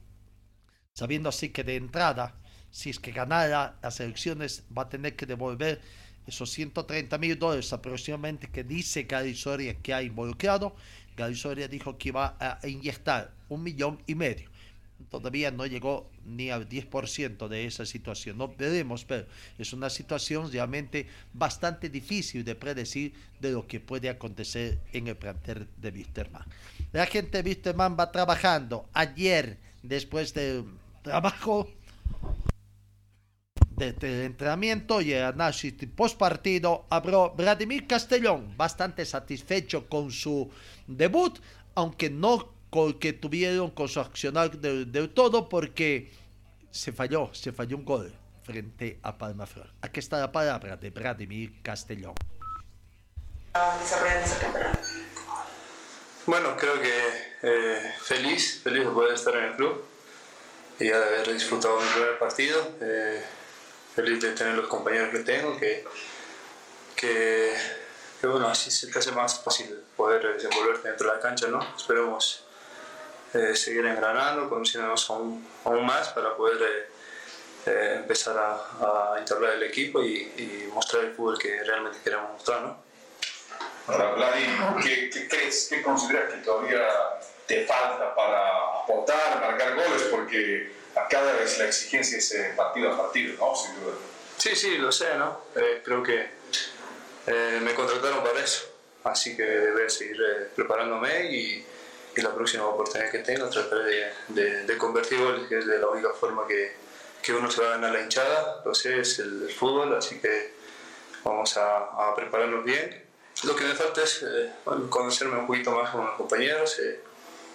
sabiendo así que de entrada, si es que ganara las elecciones, va a tener que devolver esos 130 mil dólares aproximadamente que dice Gary Soria que ha involucrado. Gary Soria dijo que iba a inyectar un millón y medio todavía no llegó ni al 10% de esa situación. No veremos, pero es una situación realmente bastante difícil de predecir de lo que puede acontecer en el plantel de Wisterman. La gente de Wisterman va trabajando. Ayer, después del trabajo de, entrenamiento y el análisis post partido, habló Vladimir Castellón, bastante satisfecho con su debut, aunque no que tuvieron con su accionar del, todo porque se falló, se falló un gol frente a Palmaflor. Aquí está la palabra de Vladimir Castellón. Bueno, creo que eh, feliz, feliz de poder estar en el club y de haber disfrutado mi primer partido. Eh, feliz de tener los compañeros que tengo, que, que, que, bueno, así se te hace más fácil poder desenvolverte dentro de la cancha, ¿no? Esperemos eh, seguir engranando, conociéndonos aún, aún, más para poder eh, eh, empezar a, a, integrar el equipo y, mostrar el fútbol que realmente queremos mostrar. ¿no? Ahora, Vladi, ¿qué, ¿qué, crees, qué consideras que todavía te falta para aportar, marcar goles? Porque a cada vez la exigencia es partido a partido, ¿no? Sin duda. Sí, sí, lo sé, ¿no? creo que me contrataron para eso, así que debo seguir preparándome y y la próxima oportunidad que tenga trataré de, de, convertir goles, que es de la única forma que, que, uno se va a ganar la hinchada, lo sé, es el, fútbol, así que vamos a, a, prepararnos bien lo que me falta es eh, conocerme un poquito más con los compañeros. Eh,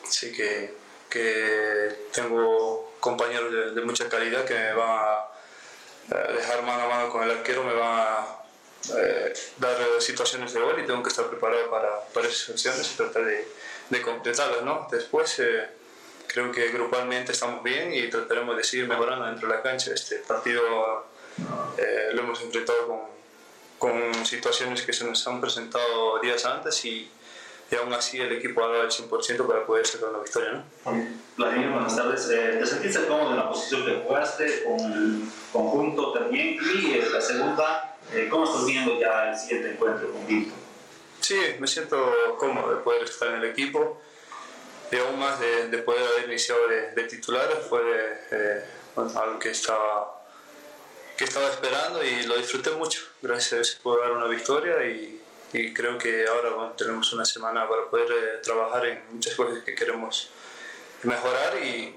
sé que, que, tengo compañeros de, mucha calidad que me van a dejar mano a mano con el arquero, me van a dar situaciones de gol y tengo que estar preparado para, para esas acciones y tratar de, de completarlas. ¿no? Después creo que grupalmente estamos bien y trataremos de seguir mejorando dentro de la cancha. Este partido lo hemos enfrentado con con situaciones que se nos han presentado días antes y, y aún así el equipo ha dado el 100% para poder sacar una victoria. ¿no? Vladimir, buenas tardes. Eh, ¿Te sentiste cómodo en la posición que jugaste con el conjunto también? Y eh, la segunda, eh, ¿cómo estás viendo ya el siguiente encuentro con Vinto? Sí, me siento cómodo de poder estar en el equipo y aún más de, de poder haber iniciado de, de titular. Fue algo que estaba que estaba esperando y lo disfruté mucho. Gracias a Dios pude dar una victoria y, y creo que ahora tenemos una semana para poder eh, trabajar en muchas cosas que queremos mejorar y,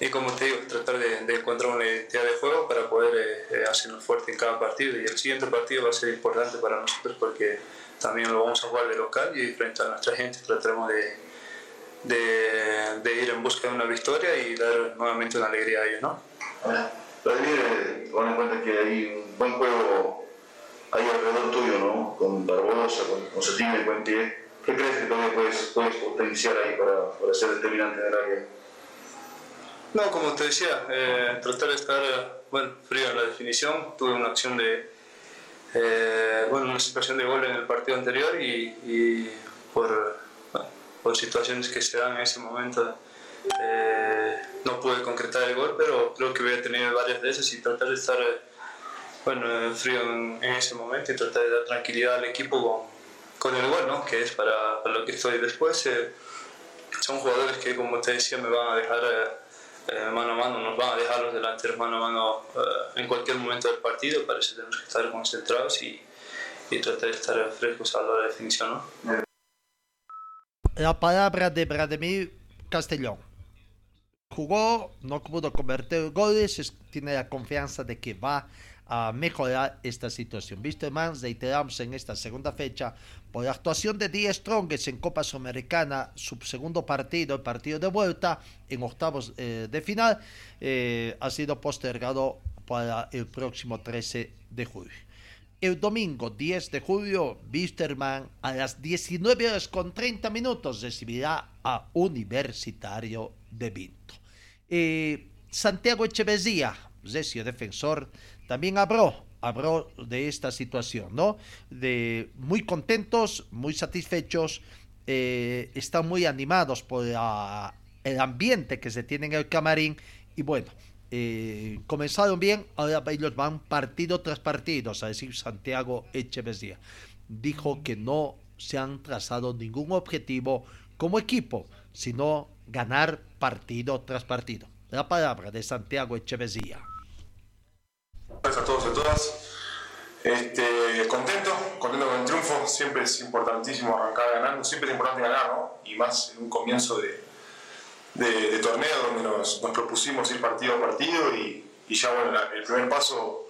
y como te digo, tratar de, de, encontrar una identidad de juego para poder eh, eh, hacernos fuerte en cada partido y el siguiente partido va a ser importante para nosotros porque también lo vamos a jugar de local y frente a nuestra gente trataremos de, de, de ir en busca de una victoria y dar nuevamente una alegría a ellos. ¿no? Vladimir, eh, en cuenta que hay un buen juego ahí alrededor tuyo, ¿no? Con Barbosa, con, con Cetina y buen pie. ¿Qué crees que todavía puedes, puedes potenciar ahí para, para, ser determinante en el área? No, como te decía, eh, tratar de estar bueno, frío en la definición. Tuve una acción de, eh, bueno, una situación de gol en el partido anterior y, y por, bueno, por situaciones que se dan en ese momento eh, no pude concretar el gol, pero creo que voy a tener varias de esas y tratar de estar bueno, frío en, ese momento y tratar de dar tranquilidad al equipo con, con el gol, ¿no? que es para, para, lo que estoy después. Eh, son jugadores que, como te decía, me van a dejar eh, mano a mano, nos van a dejar los delanteros mano a mano eh, en cualquier momento del partido, para eso tenemos que estar concentrados y, y tratar de estar frescos a la hora de definición. ¿no? La palabra de Vladimir Castellón jugó, no pudo convertir goles, tiene la confianza de que va a mejorar esta situación. Visto más, reiteramos en esta segunda fecha, por la actuación de Die Strongest en Copa Sudamericana, su segundo partido, el partido de vuelta en octavos eh, de final, eh, ha sido postergado para el próximo 13 de julio. El domingo 10 de julio, Wisterman a las 19 horas con 30 minutos recibirá a Universitario de Vinto. Eh, Santiago Echeverría, recio defensor, también habló, habló de esta situación, ¿no? De muy contentos, muy satisfechos, eh, están muy animados por la, el ambiente que se tiene en el camarín y bueno, eh, comenzaron bien, ahora ellos van partido tras partido, a decir Santiago Echeverría. Dijo que no se han trazado ningún objetivo como equipo, sino ganar partido tras partido. La palabra de Santiago Echeverría. A todos y a todas. Este, contento, contento con el triunfo. Siempre es importantísimo arrancar ganando, siempre es importante ganar, ¿no? Y más en un comienzo de, de, de torneo donde nos, nos, propusimos ir partido a partido y, ya bueno, el primer paso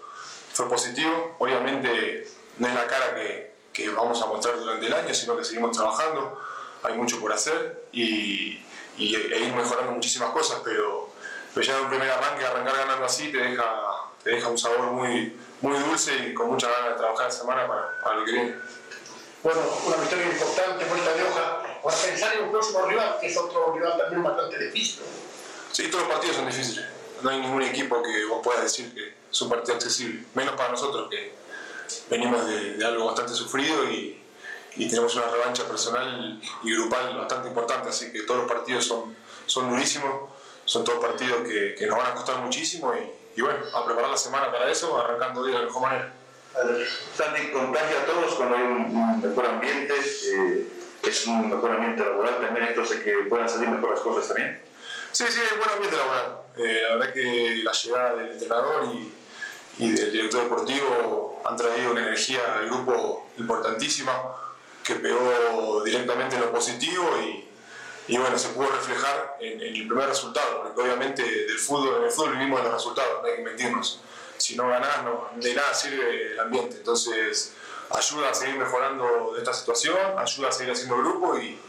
fue positivo. Obviamente no es la cara que, que vamos a mostrar durante el año, sino que seguimos trabajando. Hay mucho por hacer y, y e ir mejorando muchísimas cosas, pero, pero ya en un primer arranque, arrancar ganando así, te deja, te deja un sabor muy, muy dulce y con mucha ganas de trabajar la semana para, para lo que viene. Bueno, una victoria importante, vuelta de hoja. Para pensar en un próximo rival, que es otro rival también bastante difícil. Sí, todos los partidos son difíciles. No hay ningún equipo que vos puedas decir que es un partido accesible. Menos para nosotros, que venimos de, de algo bastante sufrido y, y tenemos una revancha personal y grupal bastante importante, así que todos los partidos son, son durísimos, son todos partidos que, que nos van a costar muchísimo y, y, bueno, a preparar la semana para eso, arrancando de la mejor manera. Sandy, contagia a todos cuando hay un, un mejor ambiente, eh, es un mejor ambiente laboral también, esto hace que puedan salir mejor las cosas también. Sí, sí, buen ambiente laboral. Eh, la verdad que la llegada del entrenador y, y del director deportivo han traído una energía al grupo importantísima que pegó directamente en lo positivo y, y bueno, se pudo reflejar en, el primer resultado, porque obviamente del fútbol, en el fútbol vivimos de los resultados, no hay que mentirnos. Si no ganás, no, de nada sirve el ambiente. Entonces, ayuda a seguir mejorando de esta situación, ayuda a seguir haciendo grupo y,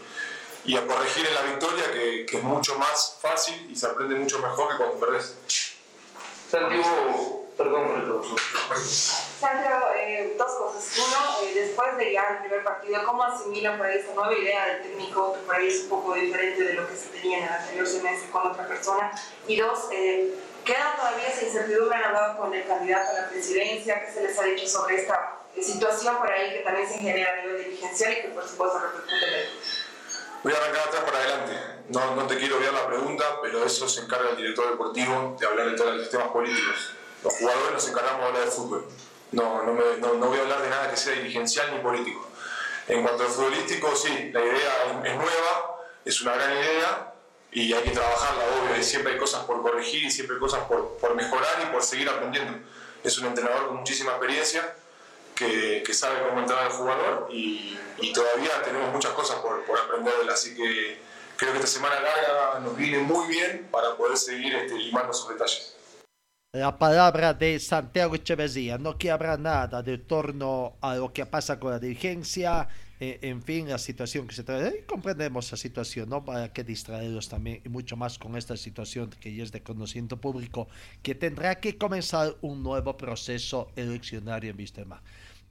y a corregir en la victoria, que, que, es mucho más fácil y se aprende mucho mejor que cuando perdés. Santiago, perdón por el profesor. Santiago, eh, dos cosas. Uno, eh, después de ya el primer partido, ¿cómo asimilan por ahí esta nueva idea del técnico, que por ahí es un poco diferente de lo que se tenía en el anterior semestre con otra persona? Y dos, eh, ¿queda todavía esa incertidumbre en hablar con el candidato a la presidencia? ¿Qué se les ha dicho sobre esta situación por ahí que también se genera a nivel dirigencial y que por supuesto repercute en el Voy a arrancar atrás para adelante. No, no te quiero obviar la pregunta, pero eso se encarga el director deportivo de hablar de todos los temas políticos. Los jugadores nos encargamos de hablar de fútbol. No, no, me, no, voy a hablar de nada que sea dirigencial ni político. En cuanto al futbolístico, sí, la idea es nueva, es una gran idea y hay que trabajarla, obvio, siempre hay cosas por corregir y siempre hay cosas por, por mejorar y por seguir aprendiendo. Es un entrenador con muchísima experiencia que, sabe cómo entrar al jugador y, y, todavía tenemos muchas cosas por, por aprender de él, así que creo que esta semana larga nos viene muy bien para poder seguir este, limando esos detalles. La palabra de Santiago Echeverría, no que habrá nada de torno a lo que pasa con la dirigencia, eh, en fin, la situación que se trae. Comprendemos la situación, ¿no? Para que distraerlos también, y mucho más con esta situación que ya es de conocimiento público, que tendrá que comenzar un nuevo proceso eleccionario en Vistema.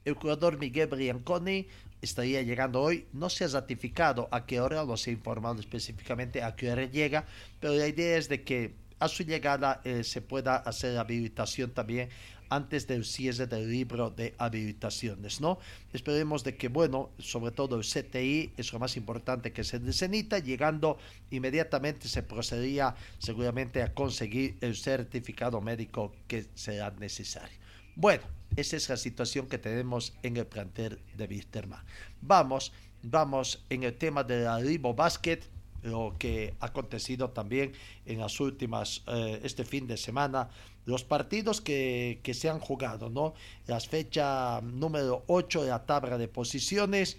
El jugador Miguel Brianconi estaría llegando hoy, no se ha ratificado a qué hora, no se ha informado específicamente a qué hora llega, pero la idea es de que a su llegada eh, se pueda hacer habilitación también antes del cierre del libro de habilitaciones, ¿no? Esperemos de que, bueno, sobre todo el CTI es lo más importante que se necesita, llegando inmediatamente se procedería seguramente a conseguir el certificado médico que será necesario. Bueno, esa es la situación que tenemos en el plantel de Wisterman. Vamos, vamos en el tema de la Ribo Basket lo que ha acontecido también en las últimas, eh, este fin de semana, los partidos que, que, se han jugado, ¿no? Las fecha número 8 de la tabla de posiciones.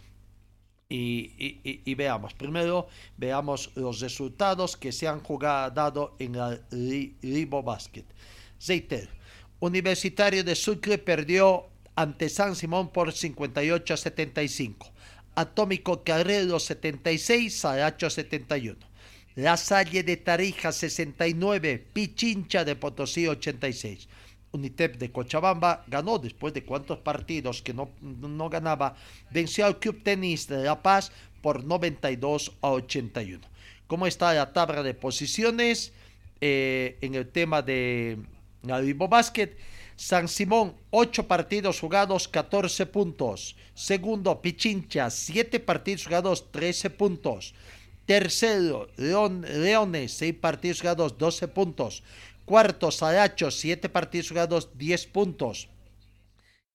Y, y, y, veamos, primero veamos los resultados que se han jugado en el Ribo Basket. Zeiter, Universitario de Sucre perdió ante San Simón por 58 a 75. Atómico Carrero 76, Saracho 71. La Salle de Tarija 69, Pichincha de Potosí 86. Unitep de Cochabamba ganó después de cuántos partidos que no, no ganaba, venció al Club Tenis de La Paz por 92 a 81. ¿Cómo está la tabla de posiciones eh, en el tema de Vivo Basket? San Simón, 8 partidos jugados, 14 puntos. Segundo, Pichincha, 7 partidos jugados, 13 puntos. Tercero, León, Leones, 6 partidos jugados, 12 puntos. Cuarto, Saracho, 7 partidos jugados, 10 puntos.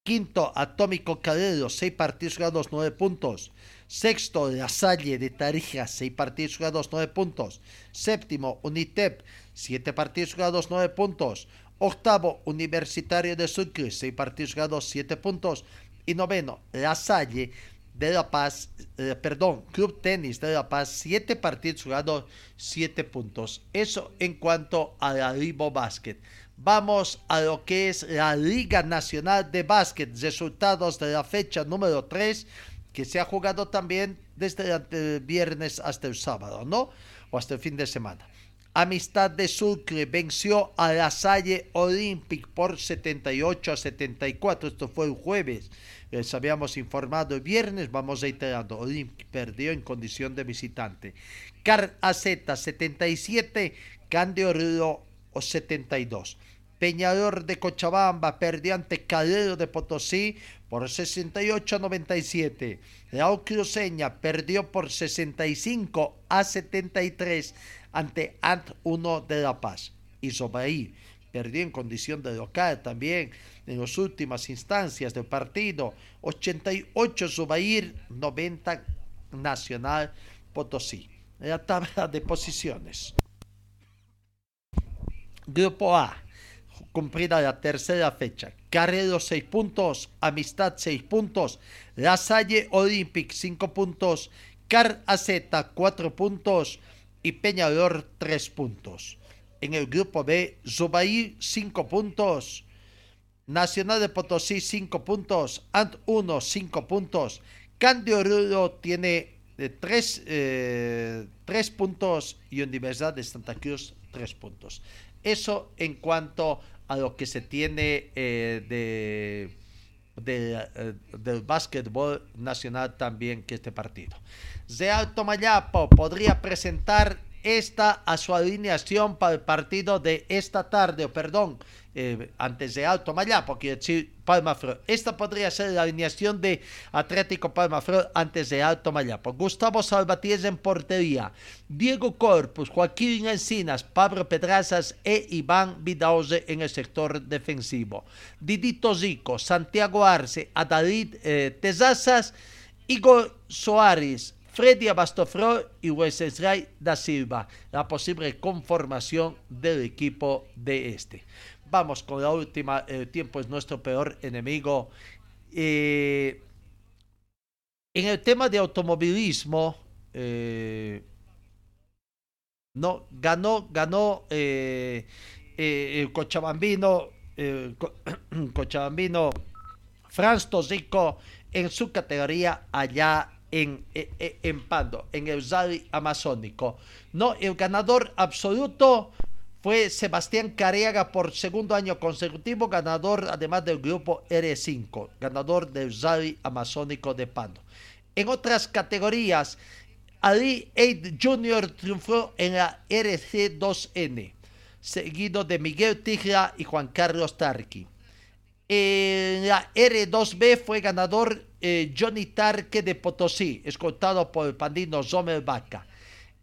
Quinto, Atómico Calero, 6 partidos jugados, 9 puntos. Sexto, La Salle de Tarija, 6 partidos jugados, 9 puntos. Séptimo, Unitep, 7 partidos jugados, 9 puntos. Octavo, Universitario de Sucre, 6 partidos jugados, 7 puntos. Y noveno, La Salle de La Paz, eh, perdón, Club Tenis de La Paz, 7 partidos jugados, 7 puntos. Eso en cuanto a la Ribo Basket. Vamos a lo que es la Liga Nacional de Básquet, resultados de la fecha número 3, que se ha jugado también desde el viernes hasta el sábado, ¿no? O hasta el fin de semana. Amistad de Sucre venció a la Salle Olympic por 78 a 74. Esto fue el jueves. Les habíamos informado el viernes. Vamos reiterando. Olympic perdió en condición de visitante. Car AZ 77. Candio Río 72. Peñador de Cochabamba perdió ante Calero de Potosí por 68 a 97. La Cruceña perdió por 65 a 73 ante Ant 1 de La Paz. Y Sobaí perdió en condición de local también en las últimas instancias del partido. 88 Sobair, 90 Nacional Potosí. La tabla de posiciones. Grupo A, cumplida la tercera fecha. Carrero 6 puntos, Amistad 6 puntos, La Salle Olympic 5 puntos, Car AZ 4 puntos, y Peñador 3 puntos. En el grupo B, Zubair 5 puntos, Nacional de Potosí 5 puntos, Ant 1 5 puntos, Candio Rudo tiene 3 eh, eh, puntos y Universidad de Santa Cruz 3 puntos. Eso en cuanto a lo que se tiene eh, de, del básquetbol nacional también que este partido. Real Tomayapo podría presentar esta a su alineación para el partido de esta tarde, o perdón, eh, antes de Alto Mayapo, quiero decir Palma Flor. Esta podría ser la alineación de Atlético Palma Flor antes de Alto Mayapo. Gustavo Salvatierra en portería, Diego Corpus, Joaquín Encinas, Pablo Pedrazas e Iván Vidaoze en el sector defensivo. Didito Zico, Santiago Arce, Adalid eh, Tezazas, Igor Soares, Freddy Abastofro y Wesley da Silva, la posible conformación del equipo de este. Vamos con la última, el tiempo es nuestro peor enemigo. Eh, en el tema de automovilismo, eh, no, ganó, ganó eh, el Cochabambino, Cochabambino Franz Tosico en su categoría allá en, en, en Pando, en el Zali Amazónico. No, el ganador absoluto fue Sebastián Cariaga por segundo año consecutivo, ganador además del grupo R5, ganador del Zali Amazónico de Pando. En otras categorías, Ali Eid Jr. triunfó en la RC2N, seguido de Miguel Tigra y Juan Carlos Tarqui. En la R2B fue ganador eh, Johnny Tarque de Potosí, escoltado por el pandino Zomer Vaca.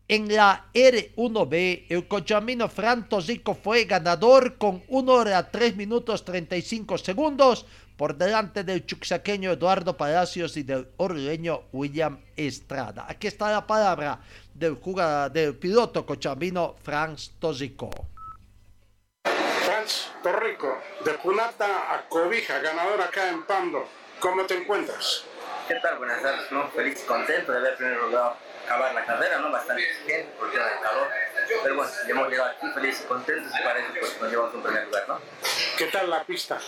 En la R1B, el cochamino Fran Tosico fue ganador con 1 hora 3 minutos 35 segundos por delante del chuxaqueño Eduardo Palacios y del orleño William Estrada. Aquí está la palabra del, del piloto cochamino Franz Tosico. Franz Torrico, de Punata a Cobija, ganador acá en Pando. ¿Cómo te encuentras? ¿Qué tal? Buenas tardes, ¿no? Feliz y contento de haber primero logrado acabar la carrera, ¿no? Bastante bien, porque era el calor. Pero bueno, hemos llegado aquí felices y contentos y para eso pues, nos llevamos un primer lugar, ¿no? ¿Qué tal la pista?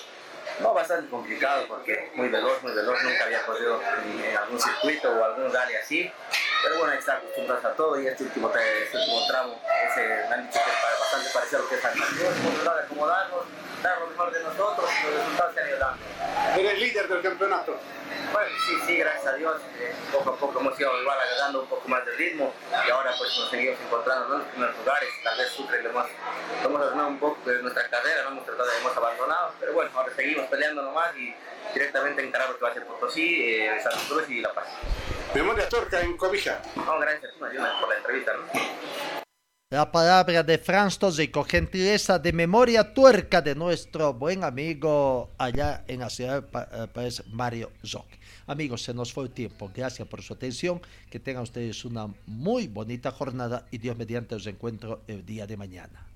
No, bastante complicado porque muy veloz, muy veloz, nunca había corrido en, algún circuito o algún rally así. Pero bueno, ahí está acostumbrados a todo y este último, este último tramo, ese, me han dicho que es bastante parecido a lo que es San Hemos tratado de acomodarnos, dar lo mejor de nosotros y los resultados se han ido dando. ¿Eres líder del campeonato? Bueno, sí, sí, gracias a Dios. Eh, poco a poco hemos ido igual agarrando un poco más de ritmo y ahora pues nos seguimos encontrando en los primeros lugares. Tal vez Sucre lo hemos, lo hemos ordenado un poco de nuestra carrera, no hemos tratado, hemos abandonado, pero bueno, ahora seguimos peleando nomás y directamente encarar lo que va a ser Potosí, eh, San Cruz y La Paz. Memoria Torca en Cobija. No, gracias por la entrevista. ¿no? La palabra de Franz Tosico, gentileza de memoria tuerca de nuestro buen amigo allá en la ciudad de País, Mario Zoc. Amigos, se nos fue el tiempo. Gracias por su atención. Que tengan ustedes una muy bonita jornada y Dios mediante os encuentro el día de mañana.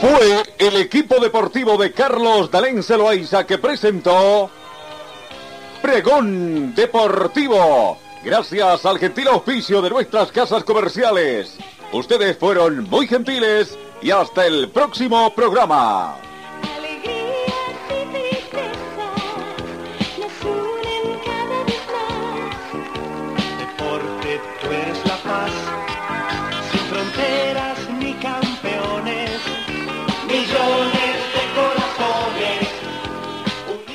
Fue el equipo deportivo de Carlos Dalén Celoaiza que presentó Pregón Deportivo. Gracias al gentil auspicio de nuestras casas comerciales. Ustedes fueron muy gentiles y hasta el próximo programa.